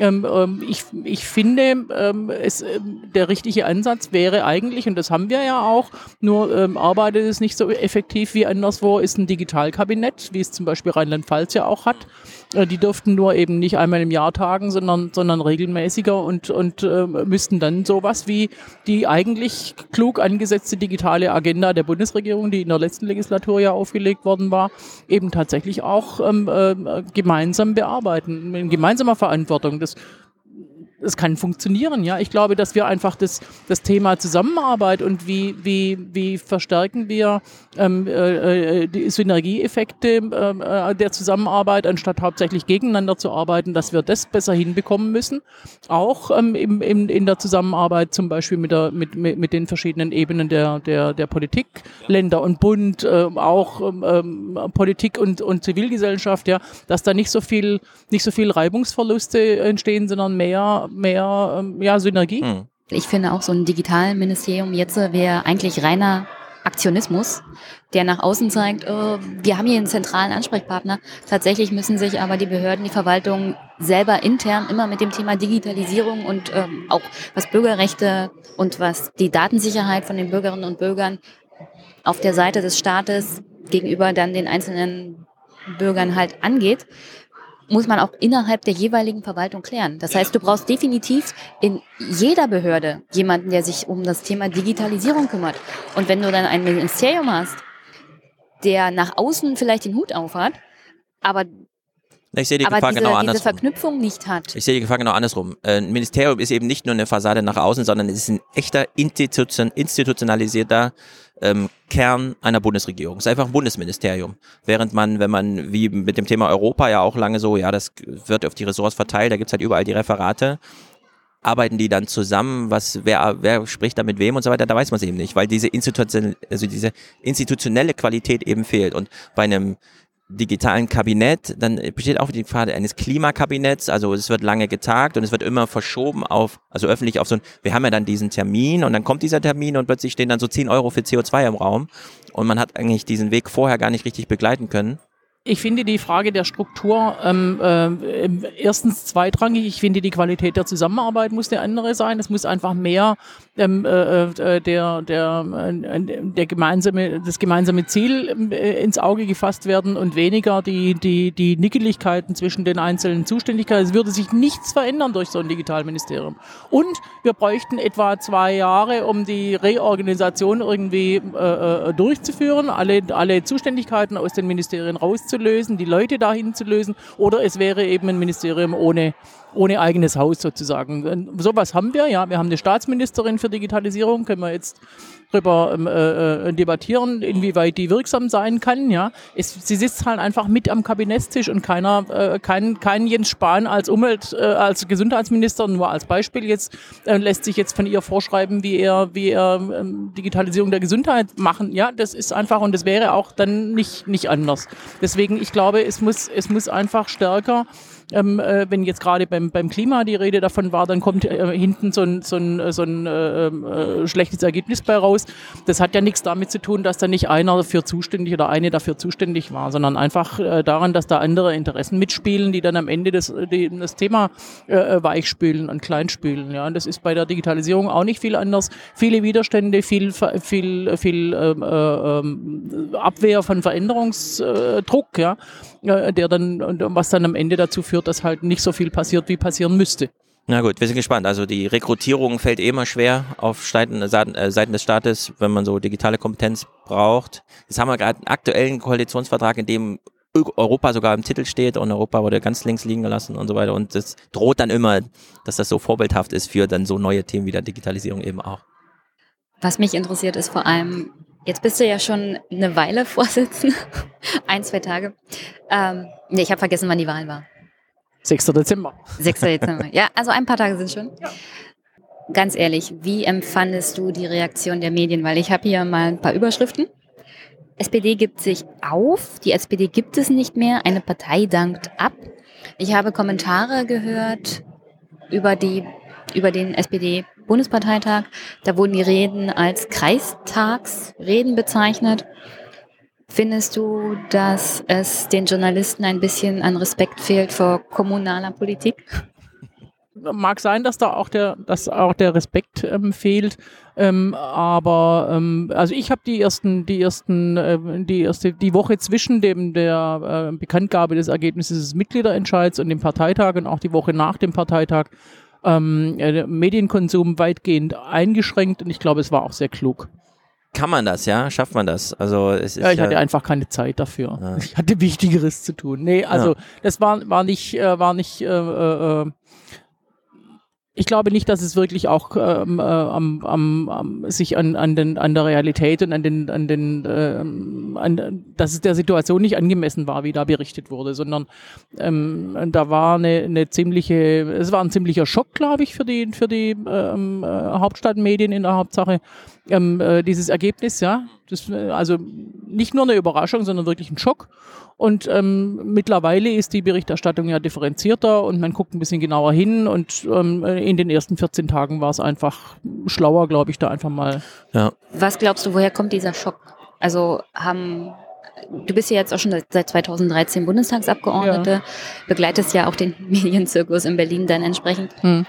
Ähm, ähm, ich, ich finde, ähm, es, äh, der richtige Ansatz wäre eigentlich, und das haben wir ja auch, nur ähm, arbeitet es nicht so effektiv wie anderswo, ist ein Digitalkabinett, wie es zum Beispiel Rheinland-Pfalz ja auch hat. Äh, die dürften nur eben nicht einmal im Jahr tagen, sondern, sondern regelmäßiger und, und äh, müssten dann sowas wie die eigentlich klug angesetzte digitale Agenda der Bundesregierung, die in der letzten Legislatur ja aufgelegt worden war, eben tatsächlich auch ähm, äh, gemeinsam bearbeiten, in gemeinsamer Verantwortung. Das es kann funktionieren, ja. Ich glaube, dass wir einfach das, das Thema Zusammenarbeit und wie, wie, wie verstärken wir ähm, äh, die Synergieeffekte ähm, äh, der Zusammenarbeit, anstatt hauptsächlich gegeneinander zu arbeiten, dass wir das besser hinbekommen müssen. Auch ähm, im, im, in der Zusammenarbeit zum Beispiel mit, der, mit, mit, mit den verschiedenen Ebenen der, der, der Politik, Länder und Bund, äh, auch ähm, ähm, Politik und, und Zivilgesellschaft, ja, dass da nicht so viel, nicht so viel Reibungsverluste entstehen, sondern mehr mehr ähm, ja, Synergie. Hm. Ich finde auch so ein Digitalministerium jetzt wäre eigentlich reiner Aktionismus, der nach außen zeigt, oh, wir haben hier einen zentralen Ansprechpartner. Tatsächlich müssen sich aber die Behörden, die Verwaltung selber intern immer mit dem Thema Digitalisierung und ähm, auch was Bürgerrechte und was die Datensicherheit von den Bürgerinnen und Bürgern auf der Seite des Staates gegenüber dann den einzelnen Bürgern halt angeht, muss man auch innerhalb der jeweiligen Verwaltung klären. Das heißt, du brauchst definitiv in jeder Behörde jemanden, der sich um das Thema Digitalisierung kümmert. Und wenn du dann ein Ministerium hast, der nach außen vielleicht den Hut aufhat, aber ich sehe die aber Gefahr diese, genau andersrum. diese Verknüpfung nicht hat. Ich sehe die Gefahr genau andersrum. Ein Ministerium ist eben nicht nur eine Fassade nach außen, sondern es ist ein echter institution, institutionalisierter ähm, Kern einer Bundesregierung. Es ist einfach ein Bundesministerium. Während man, wenn man, wie mit dem Thema Europa ja auch lange so, ja, das wird auf die Ressorts verteilt, da gibt's halt überall die Referate, arbeiten die dann zusammen, was, wer, wer spricht da mit wem und so weiter, da weiß man es eben nicht, weil diese institutionelle, also diese institutionelle Qualität eben fehlt. Und bei einem digitalen Kabinett, dann besteht auch die Frage eines Klimakabinetts, also es wird lange getagt und es wird immer verschoben auf, also öffentlich auf so ein, wir haben ja dann diesen Termin und dann kommt dieser Termin und plötzlich stehen dann so 10 Euro für CO2 im Raum und man hat eigentlich diesen Weg vorher gar nicht richtig begleiten können. Ich finde die Frage der Struktur ähm, äh, erstens zweitrangig. Ich finde, die Qualität der Zusammenarbeit muss eine andere sein. Es muss einfach mehr ähm, äh, äh der, der, äh, der gemeinsame, das gemeinsame Ziel äh, ins Auge gefasst werden und weniger die, die, die Nickeligkeiten zwischen den einzelnen Zuständigkeiten. Es würde sich nichts verändern durch so ein Digitalministerium. Und wir bräuchten etwa zwei Jahre, um die Reorganisation irgendwie äh, durchzuführen, alle, alle Zuständigkeiten aus den Ministerien rauszuführen zu lösen, die Leute dahin zu lösen, oder es wäre eben ein Ministerium ohne, ohne eigenes Haus sozusagen. Sowas haben wir, ja. Wir haben eine Staatsministerin für Digitalisierung, können wir jetzt drüber ähm, äh, äh, debattieren, inwieweit die wirksam sein kann. Ja, es, sie sitzt halt einfach mit am Kabinettstisch und keiner, äh, kein, kein Jens Spahn als Umwelt, äh, als Gesundheitsminister, nur als Beispiel jetzt, äh, lässt sich jetzt von ihr vorschreiben, wie er, wie er ähm, Digitalisierung der Gesundheit machen. Ja, das ist einfach und das wäre auch dann nicht, nicht anders. Deswegen, ich glaube, es muss, es muss einfach stärker ähm, äh, wenn jetzt gerade beim, beim Klima die Rede davon war, dann kommt äh, hinten so ein, so ein, so ein äh, äh, schlechtes Ergebnis bei raus. Das hat ja nichts damit zu tun, dass da nicht einer dafür zuständig oder eine dafür zuständig war, sondern einfach äh, daran, dass da andere Interessen mitspielen, die dann am Ende das, die, das Thema äh, äh weichspülen und kleinspülen. Ja, und das ist bei der Digitalisierung auch nicht viel anders. Viele Widerstände, viel, viel, viel ähm, äh, äh, Abwehr von Veränderungsdruck, ja, der dann, was dann am Ende dazu führt, dass halt nicht so viel passiert, wie passieren müsste. Na gut, wir sind gespannt. Also die Rekrutierung fällt eh immer schwer auf Seiten, äh, Seiten des Staates, wenn man so digitale Kompetenz braucht. Jetzt haben wir gerade einen aktuellen Koalitionsvertrag, in dem Europa sogar im Titel steht und Europa wurde ganz links liegen gelassen und so weiter. Und das droht dann immer, dass das so vorbildhaft ist für dann so neue Themen wie der Digitalisierung eben auch. Was mich interessiert ist vor allem, jetzt bist du ja schon eine Weile <laughs> Vorsitzender, ein, zwei Tage. Ähm, nee, ich habe vergessen, wann die Wahl war. 6. Dezember. 6. Dezember. Ja, also ein paar Tage sind schon. Ja. Ganz ehrlich, wie empfandest du die Reaktion der Medien? Weil ich habe hier mal ein paar Überschriften. SPD gibt sich auf, die SPD gibt es nicht mehr, eine Partei dankt ab. Ich habe Kommentare gehört über, die, über den SPD-Bundesparteitag. Da wurden die Reden als Kreistagsreden bezeichnet. Findest du, dass es den Journalisten ein bisschen an Respekt fehlt vor kommunaler Politik? mag sein, dass da auch der, dass auch der Respekt ähm, fehlt. Ähm, aber ähm, also ich habe die ersten, die ersten, äh, die erste, die Woche zwischen dem der äh, Bekanntgabe des Ergebnisses des Mitgliederentscheids und dem Parteitag und auch die Woche nach dem Parteitag ähm, äh, Medienkonsum weitgehend eingeschränkt und ich glaube, es war auch sehr klug. Kann man das, ja? Schafft man das? Also es ist ja, ich hatte einfach keine Zeit dafür. Ja. Ich hatte Wichtigeres zu tun. Nee, also ja. das war, war nicht, äh, war nicht äh, äh, ich glaube nicht, dass es wirklich auch ähm, äh, am, am, am, sich an, an, den, an der Realität und an den, an den ähm, an, dass es der Situation nicht angemessen war, wie da berichtet wurde, sondern ähm, da war eine, eine ziemliche, es war ein ziemlicher Schock, glaube ich, für die, für die ähm, äh, Hauptstadtmedien in der Hauptsache, ähm, äh, dieses Ergebnis, ja. Das, äh, also nicht nur eine Überraschung, sondern wirklich ein Schock. Und ähm, mittlerweile ist die Berichterstattung ja differenzierter und man guckt ein bisschen genauer hin. Und ähm, in den ersten 14 Tagen war es einfach schlauer, glaube ich, da einfach mal. Ja. Was glaubst du, woher kommt dieser Schock? Also haben du bist ja jetzt auch schon seit 2013 Bundestagsabgeordnete, ja. begleitest ja auch den <laughs> Medienzirkus in Berlin dann entsprechend. Hm.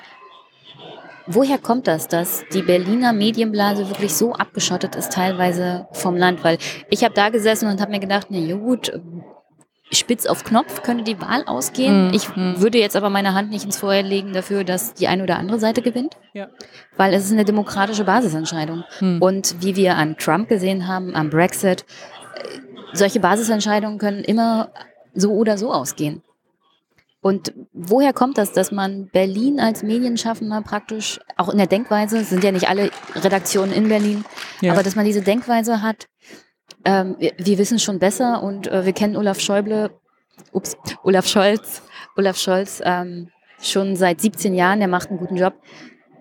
Woher kommt das, dass die Berliner Medienblase wirklich so abgeschottet ist, teilweise vom Land? Weil ich habe da gesessen und habe mir gedacht, na gut, spitz auf Knopf könnte die Wahl ausgehen. Mhm. Ich hm. würde jetzt aber meine Hand nicht ins Feuer legen dafür, dass die eine oder andere Seite gewinnt. Ja. Weil es ist eine demokratische Basisentscheidung. Mhm. Und wie wir an Trump gesehen haben, am Brexit, äh, solche Basisentscheidungen können immer so oder so ausgehen. Und woher kommt das, dass man Berlin als Medienschaffender praktisch, auch in der Denkweise, sind ja nicht alle Redaktionen in Berlin, ja. aber dass man diese Denkweise hat, ähm, wir, wir wissen schon besser und äh, wir kennen Olaf Schäuble, ups, Olaf Scholz, Olaf Scholz ähm, schon seit 17 Jahren, der macht einen guten Job.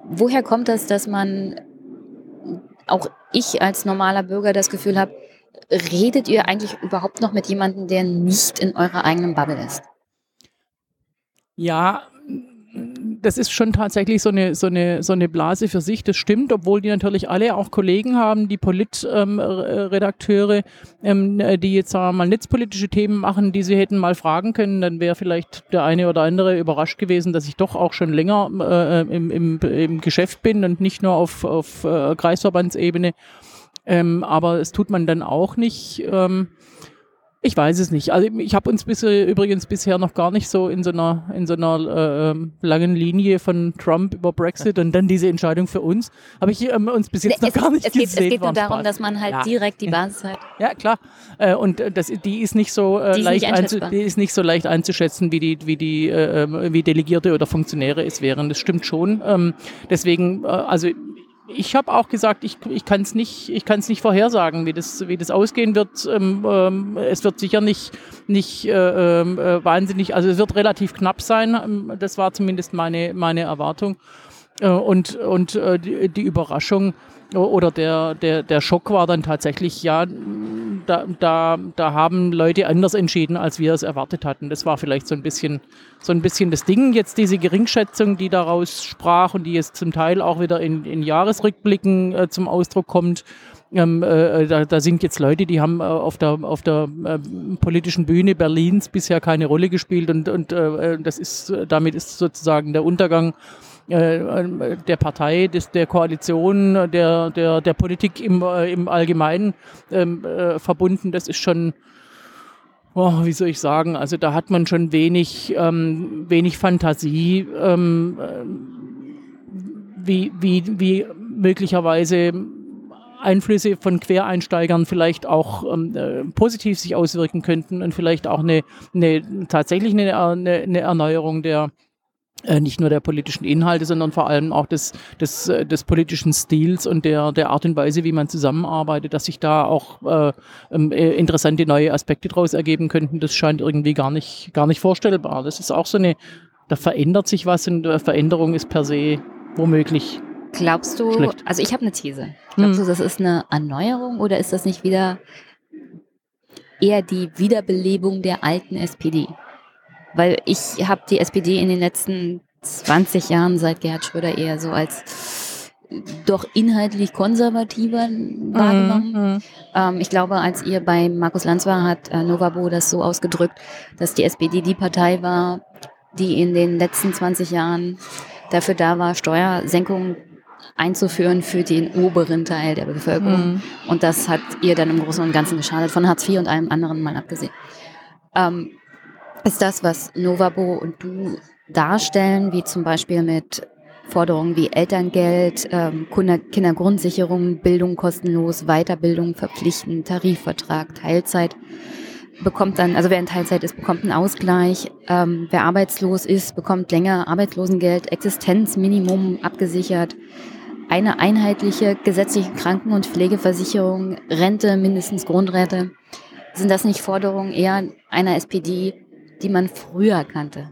Woher kommt das, dass man, auch ich als normaler Bürger das Gefühl habe, redet ihr eigentlich überhaupt noch mit jemandem, der nicht in eurer eigenen Bubble ist? Ja, das ist schon tatsächlich so eine, so, eine, so eine Blase für sich, das stimmt, obwohl die natürlich alle auch Kollegen haben, die Politredakteure, ähm, ähm, die jetzt sagen wir mal netzpolitische Themen machen, die sie hätten mal fragen können, dann wäre vielleicht der eine oder andere überrascht gewesen, dass ich doch auch schon länger äh, im, im, im Geschäft bin und nicht nur auf, auf äh, Kreisverbandsebene. Ähm, aber es tut man dann auch nicht. Ähm, ich weiß es nicht. Also ich habe uns bis, übrigens bisher noch gar nicht so in so einer, in so einer äh, ähm, langen Linie von Trump über Brexit und dann diese Entscheidung für uns, habe ich ähm, uns bis jetzt noch gar nicht es gesehen. Geht, es geht nur darum, Spaß. dass man halt ja. direkt die Basis hat. Ja, klar. Äh, und das, die ist nicht so äh, leicht die ist nicht so leicht einzuschätzen, wie die, wie die, äh, ähm, wie Delegierte oder Funktionäre es wären. Das stimmt schon. Ähm, deswegen, äh, also ich habe auch gesagt, ich, ich kann es nicht, ich kann's nicht vorhersagen, wie das, wie das ausgehen wird. Ähm, ähm, es wird sicher nicht, nicht äh, ähm, äh, wahnsinnig, also es wird relativ knapp sein. Ähm, das war zumindest meine, meine Erwartung. Äh, und und äh, die, die Überraschung oder der, der, der Schock war dann tatsächlich, ja, da, da, da haben Leute anders entschieden, als wir es erwartet hatten. Das war vielleicht so ein bisschen, so ein bisschen das Ding. Jetzt diese Geringschätzung, die daraus sprach und die jetzt zum Teil auch wieder in, in Jahresrückblicken äh, zum Ausdruck kommt. Ähm, äh, da, da, sind jetzt Leute, die haben äh, auf der, auf der äh, politischen Bühne Berlins bisher keine Rolle gespielt und, und äh, das ist, damit ist sozusagen der Untergang äh, der Partei, des, der Koalition, der, der, der Politik im, äh, im Allgemeinen ähm, äh, verbunden. Das ist schon, oh, wie soll ich sagen, also da hat man schon wenig, ähm, wenig Fantasie, ähm, wie, wie, wie möglicherweise Einflüsse von Quereinsteigern vielleicht auch ähm, äh, positiv sich auswirken könnten und vielleicht auch eine, eine tatsächlich eine, eine, Erneuerung der, äh, nicht nur der politischen Inhalte, sondern vor allem auch des, des, äh, des politischen Stils und der, der Art und Weise, wie man zusammenarbeitet, dass sich da auch äh, ähm, äh, interessante neue Aspekte daraus ergeben könnten, das scheint irgendwie gar nicht, gar nicht vorstellbar. Das ist auch so eine, da verändert sich was und Veränderung ist per se womöglich. Glaubst du, schlecht. also ich habe eine These. Glaubst hm. du, das ist eine Erneuerung oder ist das nicht wieder eher die Wiederbelebung der alten SPD? Weil ich habe die SPD in den letzten 20 Jahren seit Gerhard Schröder eher so als doch inhaltlich konservativer wahrgenommen. Mhm. Ähm, ich glaube, als ihr bei Markus Lanz war, hat äh, Novabo das so ausgedrückt, dass die SPD die Partei war, die in den letzten 20 Jahren dafür da war, Steuersenkungen einzuführen für den oberen Teil der Bevölkerung. Mhm. Und das hat ihr dann im Großen und Ganzen geschadet, von Hartz IV und allem anderen mal abgesehen. Ähm, ist das, was Novabo und du darstellen, wie zum Beispiel mit Forderungen wie Elterngeld, ähm, Kindergrundsicherung, Bildung kostenlos, Weiterbildung verpflichtend, Tarifvertrag, Teilzeit bekommt dann, also wer in Teilzeit ist, bekommt einen Ausgleich. Ähm, wer arbeitslos ist, bekommt länger Arbeitslosengeld, Existenzminimum abgesichert, eine einheitliche gesetzliche Kranken- und Pflegeversicherung, Rente, mindestens Grundrente. Sind das nicht Forderungen eher einer SPD, die man früher kannte.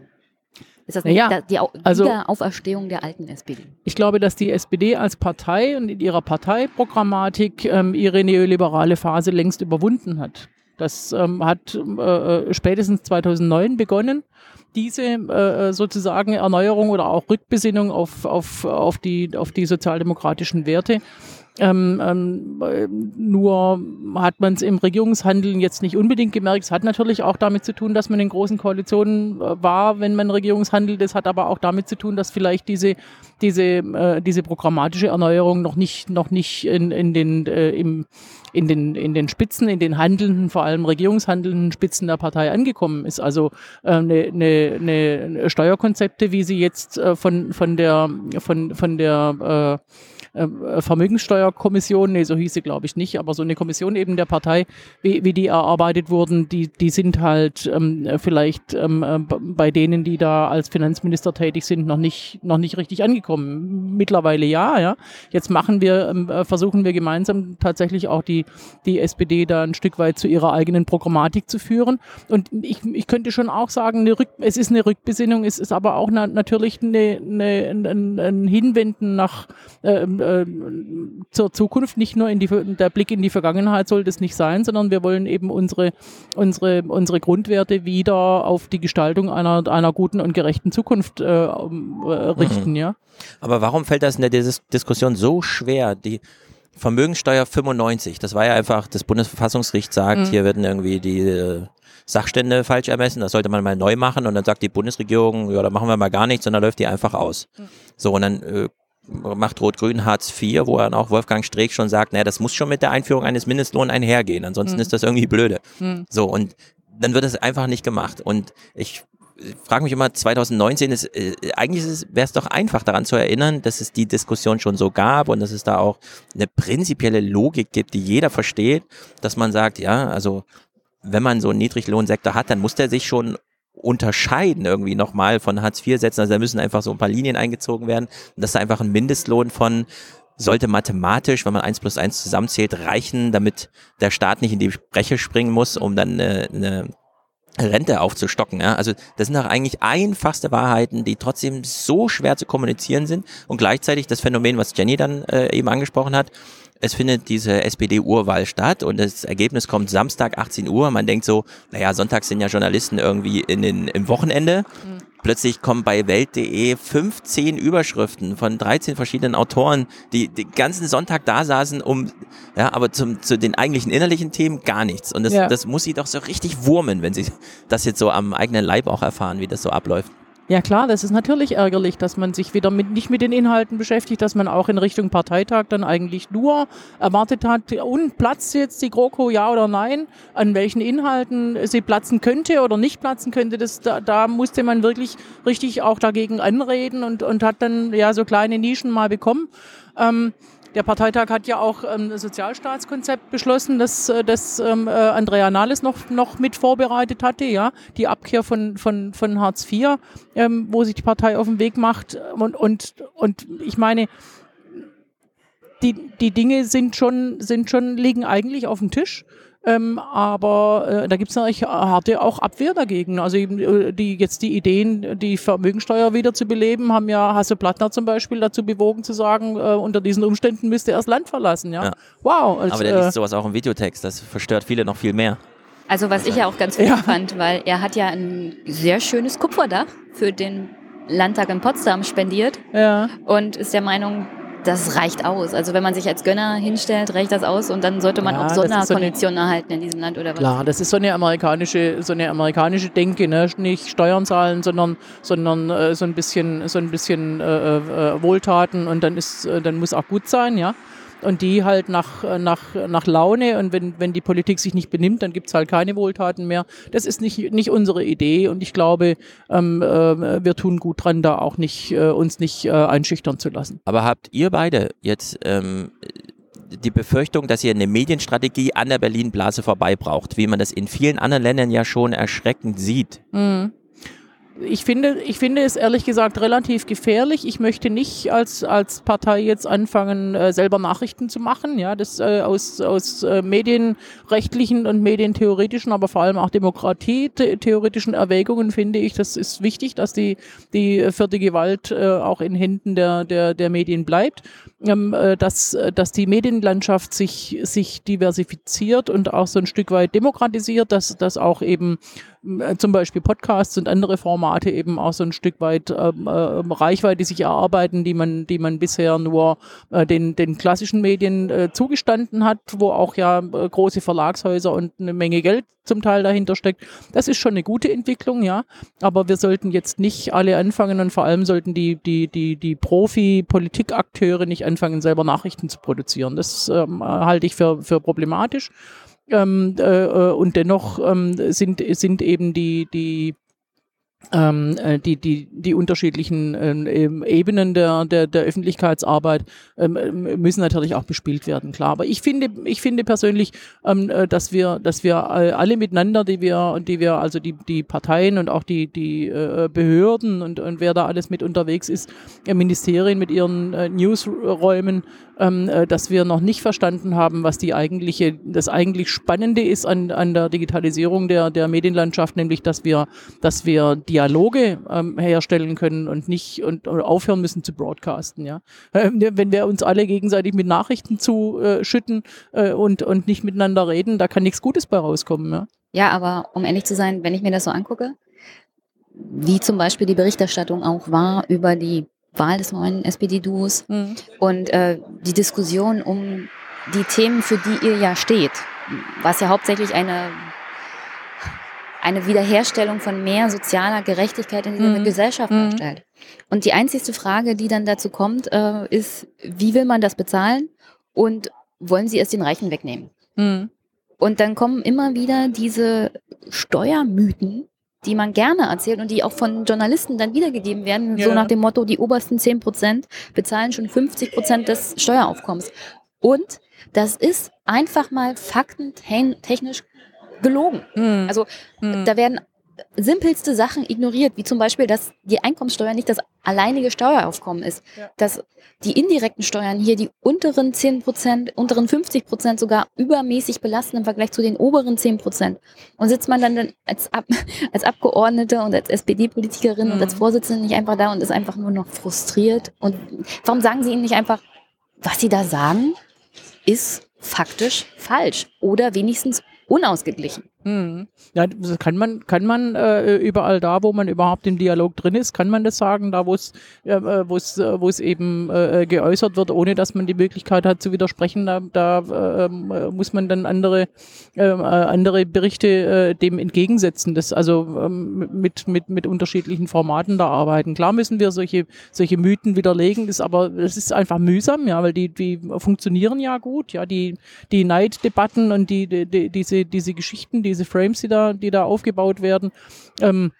Ist das ja, die also, Wiederauferstehung der alten SPD? Ich glaube, dass die SPD als Partei und in ihrer Parteiprogrammatik ähm, ihre neoliberale Phase längst überwunden hat. Das ähm, hat äh, äh spätestens 2009 begonnen, diese äh, sozusagen Erneuerung oder auch Rückbesinnung auf, auf, auf, die, auf die sozialdemokratischen Werte. Ähm, ähm, nur hat man es im Regierungshandeln jetzt nicht unbedingt gemerkt. Es hat natürlich auch damit zu tun, dass man in großen Koalitionen äh, war, wenn man Regierungshandelt. Es hat aber auch damit zu tun, dass vielleicht diese, diese, äh, diese programmatische Erneuerung noch nicht, noch nicht in, in, den, äh, im, in, den, in den Spitzen, in den handelnden, vor allem regierungshandelnden Spitzen der Partei angekommen ist. Also eine äh, ne, ne Steuerkonzepte, wie sie jetzt äh, von, von der, von, von der äh, Vermögenssteuerkommission, nee, so hieß sie glaube ich nicht, aber so eine Kommission eben der Partei, wie, wie die erarbeitet wurden, die, die sind halt ähm, vielleicht ähm, äh, bei denen, die da als Finanzminister tätig sind, noch nicht, noch nicht richtig angekommen. Mittlerweile ja, ja. Jetzt machen wir, ähm, äh, versuchen wir gemeinsam tatsächlich auch die, die SPD da ein Stück weit zu ihrer eigenen Programmatik zu führen. Und ich, ich könnte schon auch sagen, eine Rück, es ist eine Rückbesinnung, es ist aber auch na, natürlich eine, eine, ein, ein Hinwenden nach äh, äh, zur Zukunft, nicht nur in die, der Blick in die Vergangenheit soll das nicht sein, sondern wir wollen eben unsere, unsere, unsere Grundwerte wieder auf die Gestaltung einer, einer guten und gerechten Zukunft äh, äh, richten. Mhm. Ja? Aber warum fällt das in der Dis Diskussion so schwer? Die Vermögenssteuer 95, das war ja einfach, das Bundesverfassungsgericht sagt, mhm. hier werden irgendwie die äh, Sachstände falsch ermessen, das sollte man mal neu machen und dann sagt die Bundesregierung, ja, da machen wir mal gar nichts und dann läuft die einfach aus. Mhm. So, und dann äh, macht Rot-Grün Hartz IV, wo dann auch Wolfgang Streeck schon sagt, naja, das muss schon mit der Einführung eines Mindestlohns einhergehen, ansonsten mhm. ist das irgendwie blöde. Mhm. So, und dann wird es einfach nicht gemacht. Und ich frage mich immer, 2019 ist, äh, eigentlich wäre es doch einfach daran zu erinnern, dass es die Diskussion schon so gab und dass es da auch eine prinzipielle Logik gibt, die jeder versteht, dass man sagt, ja, also wenn man so einen Niedriglohnsektor hat, dann muss der sich schon unterscheiden irgendwie nochmal von Hartz-IV-Sätzen. Also da müssen einfach so ein paar Linien eingezogen werden. Und das ist einfach ein Mindestlohn von sollte mathematisch, wenn man eins plus eins zusammenzählt, reichen, damit der Staat nicht in die Breche springen muss, um dann eine, eine Rente aufzustocken. Ja? Also das sind doch eigentlich einfachste Wahrheiten, die trotzdem so schwer zu kommunizieren sind und gleichzeitig das Phänomen, was Jenny dann äh, eben angesprochen hat, es findet diese SPD-Urwahl statt und das Ergebnis kommt Samstag 18 Uhr. Man denkt so, naja, sonntags sind ja Journalisten irgendwie in den, im Wochenende. Mhm. Plötzlich kommen bei Welt.de 15 Überschriften von 13 verschiedenen Autoren, die den ganzen Sonntag da saßen, um, ja, aber zum, zu den eigentlichen innerlichen Themen gar nichts. Und das, ja. das muss sie doch so richtig wurmen, wenn sie das jetzt so am eigenen Leib auch erfahren, wie das so abläuft. Ja klar, das ist natürlich ärgerlich, dass man sich wieder mit, nicht mit den Inhalten beschäftigt, dass man auch in Richtung Parteitag dann eigentlich nur erwartet hat, und platzt jetzt die GroKo, ja oder nein, an welchen Inhalten sie platzen könnte oder nicht platzen könnte, das, da, da musste man wirklich richtig auch dagegen anreden und, und hat dann ja so kleine Nischen mal bekommen. Ähm, der Parteitag hat ja auch ähm, ein Sozialstaatskonzept beschlossen, das, äh, das ähm, äh, Andrea Nahles noch, noch mit vorbereitet hatte, ja, die Abkehr von, von, von Hartz IV, ähm, wo sich die Partei auf den Weg macht. Und, und, und ich meine, die, die Dinge sind schon, sind schon, liegen eigentlich auf dem Tisch. Ähm, aber äh, da gibt es natürlich harte auch Abwehr dagegen. Also äh, die jetzt die Ideen, die Vermögensteuer wieder zu beleben, haben ja Hasse Plattner zum Beispiel dazu bewogen zu sagen, äh, unter diesen Umständen müsste er das Land verlassen. Ja, ja. wow. Als, aber der liest äh, sowas auch im Videotext. Das verstört viele noch viel mehr. Also was ich ja auch ganz gut ja. fand, weil er hat ja ein sehr schönes Kupferdach für den Landtag in Potsdam spendiert ja. und ist der Meinung, das reicht aus. Also wenn man sich als Gönner hinstellt, reicht das aus und dann sollte man ja, auch Sonderkonditionen so erhalten in diesem Land oder was? Klar, das ist so eine amerikanische, so eine amerikanische Denke, ne? nicht Steuern zahlen, sondern, sondern äh, so ein bisschen, so ein bisschen äh, äh, Wohltaten und dann ist, äh, dann muss auch gut sein, ja und die halt nach, nach, nach Laune und wenn, wenn die Politik sich nicht benimmt, dann gibt es halt keine Wohltaten mehr. Das ist nicht, nicht unsere Idee und ich glaube, ähm, äh, wir tun gut dran, da auch nicht, äh, uns nicht äh, einschüchtern zu lassen. Aber habt ihr beide jetzt ähm, die Befürchtung, dass ihr eine Medienstrategie an der Berlin-Blase vorbei braucht, wie man das in vielen anderen Ländern ja schon erschreckend sieht? Mhm ich finde, ich finde es ehrlich gesagt relativ gefährlich. Ich möchte nicht als, als Partei jetzt anfangen, äh, selber Nachrichten zu machen. Ja, das äh, aus, aus äh, medienrechtlichen und medientheoretischen, aber vor allem auch demokratietheoretischen Erwägungen finde ich, das ist wichtig, dass die, die vierte Gewalt äh, auch in Händen der, der, der Medien bleibt. Ähm, äh, dass, dass die Medienlandschaft sich, sich diversifiziert und auch so ein Stück weit demokratisiert, dass, dass auch eben zum Beispiel Podcasts und andere Formate eben auch so ein Stück weit ähm, äh, Reichweite sich erarbeiten, die man, die man bisher nur äh, den, den klassischen Medien äh, zugestanden hat, wo auch ja äh, große Verlagshäuser und eine Menge Geld zum Teil dahinter steckt. Das ist schon eine gute Entwicklung, ja. Aber wir sollten jetzt nicht alle anfangen und vor allem sollten die, die, die, die Profi-Politikakteure nicht anfangen, selber Nachrichten zu produzieren. Das ähm, halte ich für, für problematisch. Ähm, äh, äh, und dennoch ähm, sind, sind eben die, die ähm, äh, die, die, die unterschiedlichen äh, Ebenen der, der, der Öffentlichkeitsarbeit ähm, müssen natürlich auch bespielt werden, klar. Aber ich finde, ich finde persönlich, ähm, äh, dass wir, dass wir alle miteinander, die wir, die wir, also die, die Parteien und auch die, die äh, Behörden und, und wer da alles mit unterwegs ist, äh, Ministerien mit ihren äh, Newsräumen, ähm, äh, dass wir noch nicht verstanden haben, was die eigentliche, das eigentlich Spannende ist an, an der Digitalisierung der, der Medienlandschaft, nämlich dass wir, dass wir Dialoge ähm, herstellen können und nicht und, aufhören müssen zu broadcasten. Ja? Ähm, wenn wir uns alle gegenseitig mit Nachrichten zuschütten äh, und, und nicht miteinander reden, da kann nichts Gutes bei rauskommen. Ja? ja, aber um ehrlich zu sein, wenn ich mir das so angucke, wie zum Beispiel die Berichterstattung auch war über die Wahl des neuen SPD-Duos mhm. und äh, die Diskussion um die Themen, für die ihr ja steht, was ja hauptsächlich eine eine Wiederherstellung von mehr sozialer Gerechtigkeit in dieser mhm. Gesellschaft mhm. darstellt. Und die einzigste Frage, die dann dazu kommt, äh, ist, wie will man das bezahlen und wollen sie es den Reichen wegnehmen? Mhm. Und dann kommen immer wieder diese Steuermythen, die man gerne erzählt und die auch von Journalisten dann wiedergegeben werden, ja. so nach dem Motto, die obersten 10 Prozent bezahlen schon 50 Prozent des Steueraufkommens. Und das ist einfach mal faktentechnisch gelogen. Mhm. Also mhm. da werden simpelste Sachen ignoriert, wie zum Beispiel, dass die Einkommenssteuer nicht das alleinige Steueraufkommen ist. Ja. Dass die indirekten Steuern hier die unteren 10 Prozent, unteren 50 Prozent sogar übermäßig belasten im Vergleich zu den oberen 10 Prozent. Und sitzt man dann als, Ab <laughs> als Abgeordnete und als SPD-Politikerin mhm. und als mhm. Vorsitzende nicht einfach da und ist einfach nur noch frustriert? Und warum sagen Sie ihnen nicht einfach, was Sie da sagen, ist faktisch falsch oder wenigstens unausgeglichen. Hm. Ja, kann man, kann man äh, überall da, wo man überhaupt im Dialog drin ist, kann man das sagen, da wo es, äh, es, äh, es eben äh, geäußert wird, ohne dass man die Möglichkeit hat zu widersprechen, da, da äh, muss man dann andere, äh, andere Berichte äh, dem entgegensetzen. Das also ähm, mit, mit, mit unterschiedlichen Formaten da arbeiten. Klar müssen wir solche, solche Mythen widerlegen, das aber das ist einfach mühsam, ja, weil die, die funktionieren ja gut, ja, die, die Neiddebatten und die, die, die diese, diese Geschichten, diese diese Frames, die da, die da aufgebaut werden. Ähm,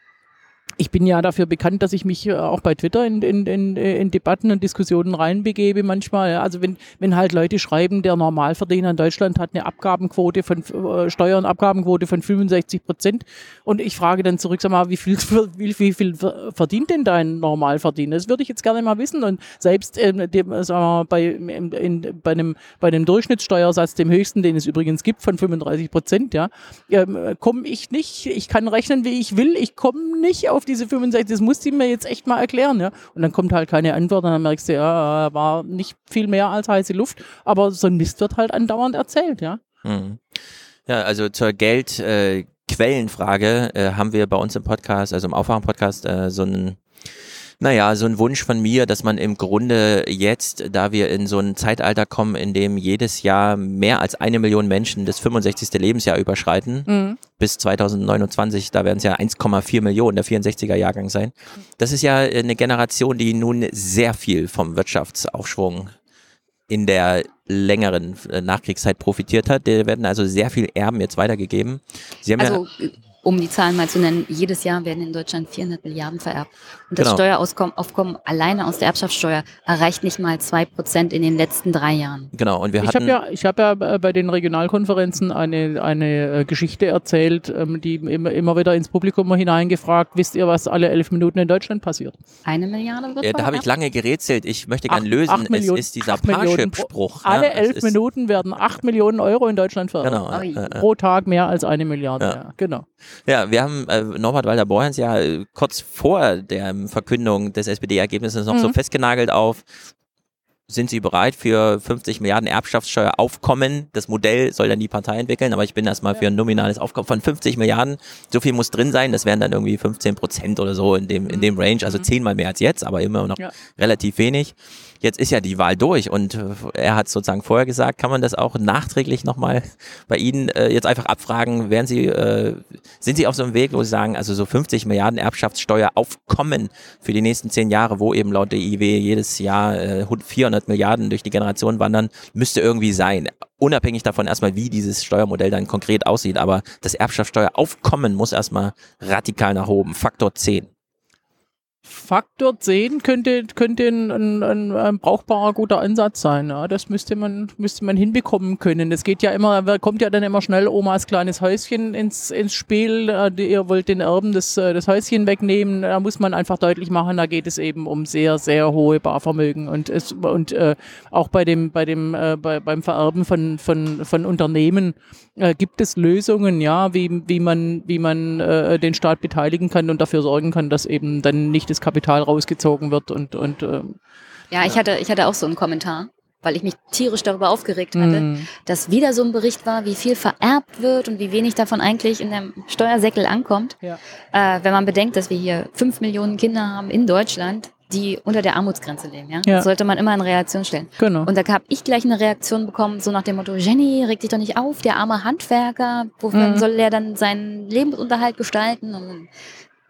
ich bin ja dafür bekannt, dass ich mich äh, auch bei Twitter in, in, in, in Debatten und Diskussionen reinbegebe manchmal. Also wenn, wenn halt Leute schreiben, der Normalverdiener in Deutschland hat eine Abgabenquote von äh, Steuern, Abgabenquote von 65 Prozent und ich frage dann zurück, sag mal, wie viel, <laughs> wie, wie viel verdient denn dein Normalverdiener? Das würde ich jetzt gerne mal wissen und selbst äh, dem, sagen wir bei, in, in, bei, einem, bei einem Durchschnittssteuersatz, dem höchsten, den es übrigens gibt, von 35 Prozent, ja, äh, komme ich nicht, ich kann rechnen, wie ich will, ich komme nicht auf diese 65, das muss sie mir jetzt echt mal erklären, ja. Und dann kommt halt keine Antwort und dann merkst du, ja, war nicht viel mehr als heiße Luft, aber so ein Mist wird halt andauernd erzählt, ja. Mhm. Ja, also zur Geldquellenfrage äh, äh, haben wir bei uns im Podcast, also im Aufwachen-Podcast, äh, so einen naja, so ein Wunsch von mir, dass man im Grunde jetzt, da wir in so ein Zeitalter kommen, in dem jedes Jahr mehr als eine Million Menschen das 65. Lebensjahr überschreiten, mhm. bis 2029, da werden es ja 1,4 Millionen der 64er Jahrgang sein. Das ist ja eine Generation, die nun sehr viel vom Wirtschaftsaufschwung in der längeren äh, Nachkriegszeit profitiert hat. Der werden also sehr viel Erben jetzt weitergegeben. Sie haben also, ja um die Zahlen mal zu nennen, jedes Jahr werden in Deutschland 400 Milliarden vererbt. Und das genau. Steueraufkommen alleine aus der Erbschaftssteuer erreicht nicht mal zwei Prozent in den letzten drei Jahren. Genau. Und wir ich habe ja, ich habe ja bei den Regionalkonferenzen eine, eine äh, Geschichte erzählt, ähm, die immer, immer wieder ins Publikum hineingefragt, wisst ihr, was alle elf Minuten in Deutschland passiert? Eine Milliarde wird ja, Da habe ich lange gerätselt. Ich möchte gerne lösen. Acht Millionen, es ist dieser Parship-Spruch. Alle ja, elf Minuten werden acht Millionen Euro in Deutschland vererbt. Genau. Pro Tag mehr als eine Milliarde. Ja. Ja, genau. Ja, wir haben äh, Norbert Walter-Borjans ja äh, kurz vor der Verkündung des SPD-Ergebnisses noch mhm. so festgenagelt auf, sind Sie bereit für 50 Milliarden Erbschaftssteueraufkommen? Das Modell soll dann die Partei entwickeln, aber ich bin erstmal für ein nominales Aufkommen von 50 Milliarden. So viel muss drin sein, das wären dann irgendwie 15 Prozent oder so in dem, in dem Range, also mhm. zehnmal mehr als jetzt, aber immer noch ja. relativ wenig jetzt ist ja die Wahl durch und äh, er hat sozusagen vorher gesagt, kann man das auch nachträglich nochmal bei Ihnen äh, jetzt einfach abfragen, wären Sie, äh, sind Sie auf so einem Weg, wo Sie sagen, also so 50 Milliarden Erbschaftssteuer aufkommen für die nächsten zehn Jahre, wo eben laut der IW jedes Jahr äh, 400 Milliarden durch die Generation wandern, müsste irgendwie sein. Unabhängig davon erstmal, wie dieses Steuermodell dann konkret aussieht, aber das Erbschaftssteueraufkommen muss erstmal radikal nach oben, Faktor 10. Faktor 10 könnte, könnte ein, ein, ein, brauchbarer, guter Ansatz sein. Ja. Das müsste man, müsste man hinbekommen können. Das geht ja immer, kommt ja dann immer schnell Omas kleines Häuschen ins, ins Spiel. Ihr wollt den Erben das, äh, das Häuschen wegnehmen. Da muss man einfach deutlich machen, da geht es eben um sehr, sehr hohe Barvermögen. Und, es, und äh, auch bei dem, bei dem, äh, bei, beim Vererben von, von, von Unternehmen äh, gibt es Lösungen, ja, wie, wie man, wie man äh, den Staat beteiligen kann und dafür sorgen kann, dass eben dann nicht das Kapital rausgezogen wird und, und ähm, ja, ich hatte, ich hatte auch so einen Kommentar, weil ich mich tierisch darüber aufgeregt hatte, mm. dass wieder so ein Bericht war, wie viel vererbt wird und wie wenig davon eigentlich in dem Steuersäckel ankommt. Ja. Äh, wenn man bedenkt, dass wir hier fünf Millionen Kinder haben in Deutschland, die unter der Armutsgrenze leben. Ja? ja. Sollte man immer in Reaktion stellen. Genau. Und da habe ich gleich eine Reaktion bekommen, so nach dem Motto, Jenny, reg dich doch nicht auf, der arme Handwerker, wofür mhm. soll er dann seinen Lebensunterhalt gestalten? Und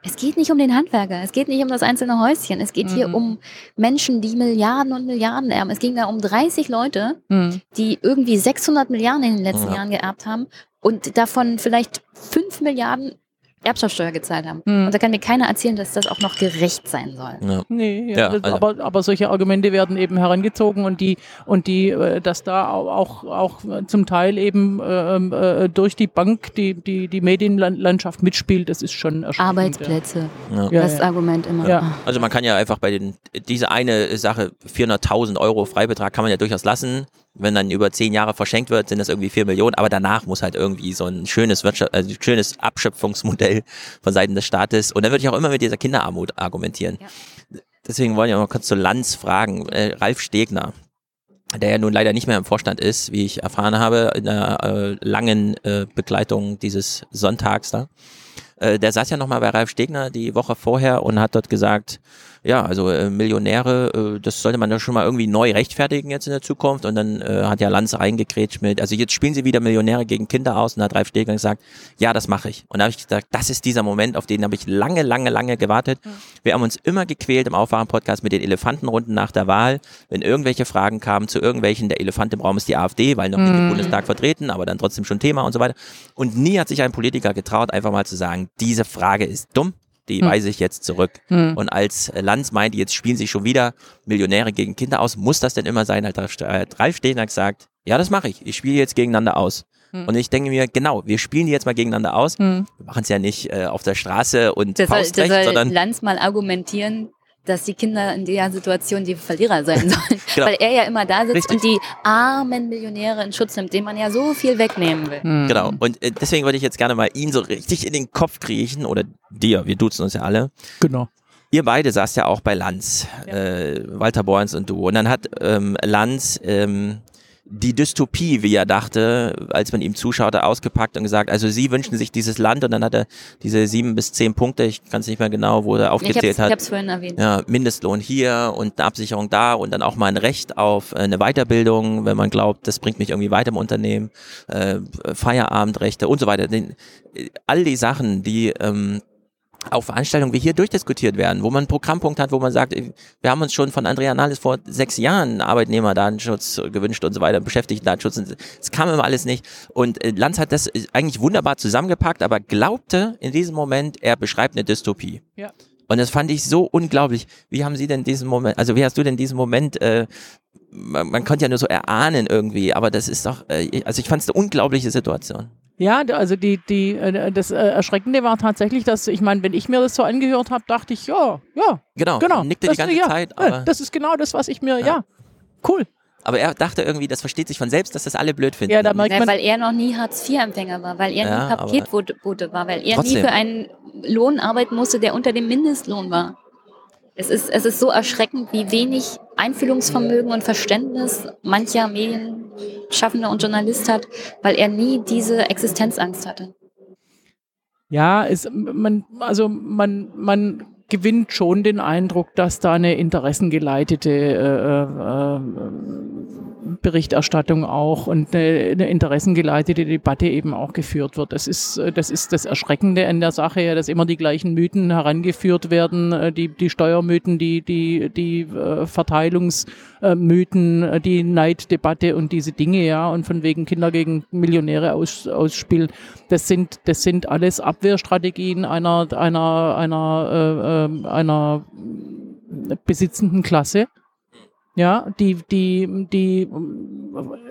es geht nicht um den Handwerker, es geht nicht um das einzelne Häuschen, es geht mhm. hier um Menschen, die Milliarden und Milliarden erben. Es ging da um 30 Leute, mhm. die irgendwie 600 Milliarden in den letzten ja. Jahren geerbt haben und davon vielleicht 5 Milliarden Erbschaftssteuer gezahlt haben. Hm. Und da kann mir keiner erzählen, dass das auch noch gerecht sein soll. Ja. Nee, ja, ja, also. aber, aber solche Argumente werden eben herangezogen und die, und die, äh, dass da auch, auch zum Teil eben ähm, äh, durch die Bank die, die, die Medienlandschaft mitspielt, das ist schon erschreckend. Arbeitsplätze, ja. das Argument immer. Ja. Also man kann ja einfach bei den, diese eine Sache, 400.000 Euro Freibetrag kann man ja durchaus lassen wenn dann über zehn Jahre verschenkt wird, sind das irgendwie vier Millionen, aber danach muss halt irgendwie so ein schönes Wirtschaft, also schönes Abschöpfungsmodell <laughs> von Seiten des Staates und dann würde ich auch immer mit dieser Kinderarmut argumentieren. Ja. Deswegen wollen wir mal kurz zu Lanz fragen. Äh, Ralf Stegner, der ja nun leider nicht mehr im Vorstand ist, wie ich erfahren habe, in einer äh, langen äh, Begleitung dieses Sonntags da. Äh, der saß ja nochmal bei Ralf Stegner die Woche vorher und hat dort gesagt, ja, also äh, Millionäre, äh, das sollte man ja schon mal irgendwie neu rechtfertigen jetzt in der Zukunft. Und dann äh, hat ja Lanz reingekrätscht mit, also jetzt spielen sie wieder Millionäre gegen Kinder aus und hat Ralf Stegner gesagt, ja, das mache ich. Und da habe ich gesagt, das ist dieser Moment, auf den habe ich lange, lange, lange gewartet. Mhm. Wir haben uns immer gequält im Aufwachen-Podcast mit den Elefantenrunden nach der Wahl, wenn irgendwelche Fragen kamen zu irgendwelchen, der Elefant im Raum ist die AfD, weil noch nicht im mhm. Bundestag vertreten, aber dann trotzdem schon Thema und so weiter. Und nie hat sich ein Politiker getraut, einfach mal zu sagen, diese Frage ist dumm, die hm. weise ich jetzt zurück. Hm. Und als Lanz meinte, jetzt spielen sich schon wieder Millionäre gegen Kinder aus, muss das denn immer sein? Hat Ralf Stehner gesagt, ja, das mache ich. Ich spiele jetzt gegeneinander aus. Hm. Und ich denke mir, genau, wir spielen die jetzt mal gegeneinander aus. Hm. Wir machen es ja nicht äh, auf der Straße und das Faustrecht, soll, das soll sondern Lanz mal argumentieren, dass die Kinder in der Situation die Verlierer sein <laughs> sollen. genau. Weil er ja immer da sitzt Richtig. und die armen Millionäre in Schutz nimmt, denen man ja so viel wegnehmen will. Mhm. Genau. Und äh, deswegen würde ich jetzt gerne mal ihn so richtig in den Kopf kriechen oder dir, wir duzen uns ja alle. Genau. Ihr beide saßt ja auch bei Lanz, ja. äh, Walter Borns und du. Und dann hat ähm, Lanz ähm, die Dystopie, wie er dachte, als man ihm zuschaute, ausgepackt und gesagt, also sie wünschen sich dieses Land und dann hat er diese sieben bis zehn Punkte, ich kann es nicht mehr genau, wo er aufgezählt ich hat. Ich hab's vorhin erwähnt. Ja, Mindestlohn hier und eine Absicherung da und dann auch mal ein Recht auf eine Weiterbildung, wenn man glaubt, das bringt mich irgendwie weiter im Unternehmen, äh, Feierabendrechte und so weiter. Den, all die Sachen, die ähm, auf Veranstaltungen wie hier durchdiskutiert werden, wo man einen Programmpunkt hat, wo man sagt, wir haben uns schon von Andrea Nahles vor sechs Jahren Arbeitnehmerdatenschutz gewünscht und so weiter, Beschäftigtendatenschutz. Es kam immer alles nicht. Und äh, Lanz hat das eigentlich wunderbar zusammengepackt, aber glaubte in diesem Moment, er beschreibt eine Dystopie. Ja. Und das fand ich so unglaublich. Wie haben Sie denn diesen Moment, also wie hast du denn diesen Moment, äh, man, man konnte ja nur so erahnen irgendwie, aber das ist doch, äh, also ich fand es eine unglaubliche Situation. Ja, also die, die, äh, das äh, Erschreckende war tatsächlich, dass, ich meine, wenn ich mir das so angehört habe, dachte ich, ja, ja. Genau, genau. nickte das, die ganze ja, Zeit. Aber das ist genau das, was ich mir, ja, ja cool. Aber er dachte irgendwie, das versteht sich von selbst, dass das alle blöd finden. Ja, da merkt man, weil er noch nie Hartz-IV-Empfänger war, weil er ja, nie Paketbote war, weil er trotzdem. nie für einen Lohn arbeiten musste, der unter dem Mindestlohn war. Es ist, es ist so erschreckend, wie wenig Einfühlungsvermögen und Verständnis mancher Medienschaffender und Journalist hat, weil er nie diese Existenzangst hatte. Ja, es, man, also man, man gewinnt schon den Eindruck, dass da eine interessengeleitete äh, äh, äh Berichterstattung auch und eine, eine, interessengeleitete Debatte eben auch geführt wird. Das ist, äh, das ist das Erschreckende an der Sache, ja, dass immer die gleichen Mythen herangeführt werden, äh, die, die Steuermythen, die, die, die äh, Verteilungsmythen, die Neiddebatte und diese Dinge, ja, und von wegen Kinder gegen Millionäre aus, ausspielen. Das sind, das sind alles Abwehrstrategien einer, einer, einer, äh, einer besitzenden Klasse ja, die, die, die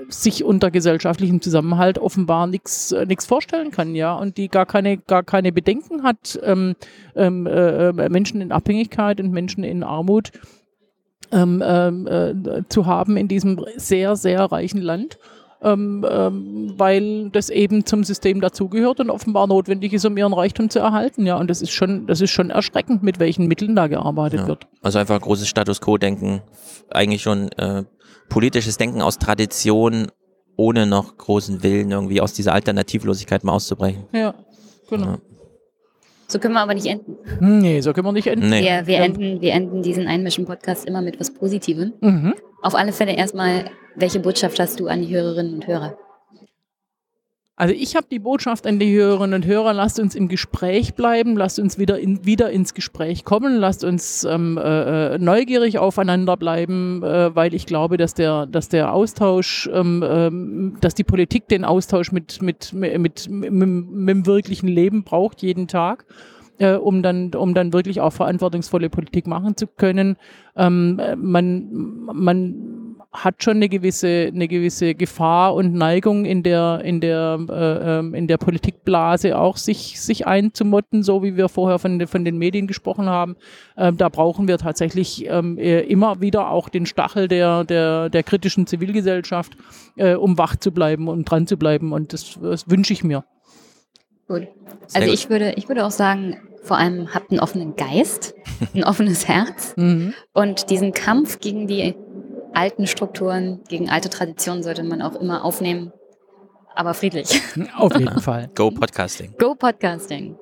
sich unter gesellschaftlichem Zusammenhalt offenbar nichts nichts vorstellen kann, ja, und die gar keine, gar keine Bedenken hat, ähm, ähm, äh, Menschen in Abhängigkeit und Menschen in Armut ähm, ähm äh, zu haben in diesem sehr, sehr reichen Land ähm, ähm, weil das eben zum System dazugehört und offenbar notwendig ist, um ihren Reichtum zu erhalten. Ja, und das ist schon, das ist schon erschreckend, mit welchen Mitteln da gearbeitet ja. wird. Also einfach großes Status Quo-Denken, eigentlich schon äh, politisches Denken aus Tradition, ohne noch großen Willen irgendwie aus dieser Alternativlosigkeit mal auszubrechen. Ja, genau. Ja. So können wir aber nicht enden. Nee, so können wir nicht enden. Nee. Wir, wir, enden, wir enden diesen Einmischen-Podcast immer mit was Positivem. Mhm. Auf alle Fälle erstmal, welche Botschaft hast du an die Hörerinnen und Hörer? Also ich habe die Botschaft an die Hörerinnen und Hörer, lasst uns im Gespräch bleiben, lasst uns wieder, in, wieder ins Gespräch kommen, lasst uns ähm, äh, äh neugierig aufeinander bleiben, äh, weil ich glaube, dass der, dass der Austausch, ähm, ähm, dass die Politik den Austausch mit, mit, mit, mit, mit, mit dem wirklichen Leben braucht, jeden Tag. Äh, um dann, um dann wirklich auch verantwortungsvolle Politik machen zu können. Ähm, man, man hat schon eine gewisse, eine gewisse Gefahr und Neigung in der, in der, äh, ähm, in der Politikblase auch sich, sich einzumotten, so wie wir vorher von, von den Medien gesprochen haben. Ähm, da brauchen wir tatsächlich ähm, äh, immer wieder auch den Stachel der, der, der kritischen Zivilgesellschaft, äh, um wach zu bleiben und dran zu bleiben. Und das, das wünsche ich mir. Gut. Also ich würde, ich würde auch sagen, vor allem habt einen offenen Geist, <laughs> ein offenes Herz mhm. und diesen Kampf gegen die alten Strukturen, gegen alte Traditionen sollte man auch immer aufnehmen, aber friedlich. Auf jeden Fall. Go Podcasting. Go Podcasting.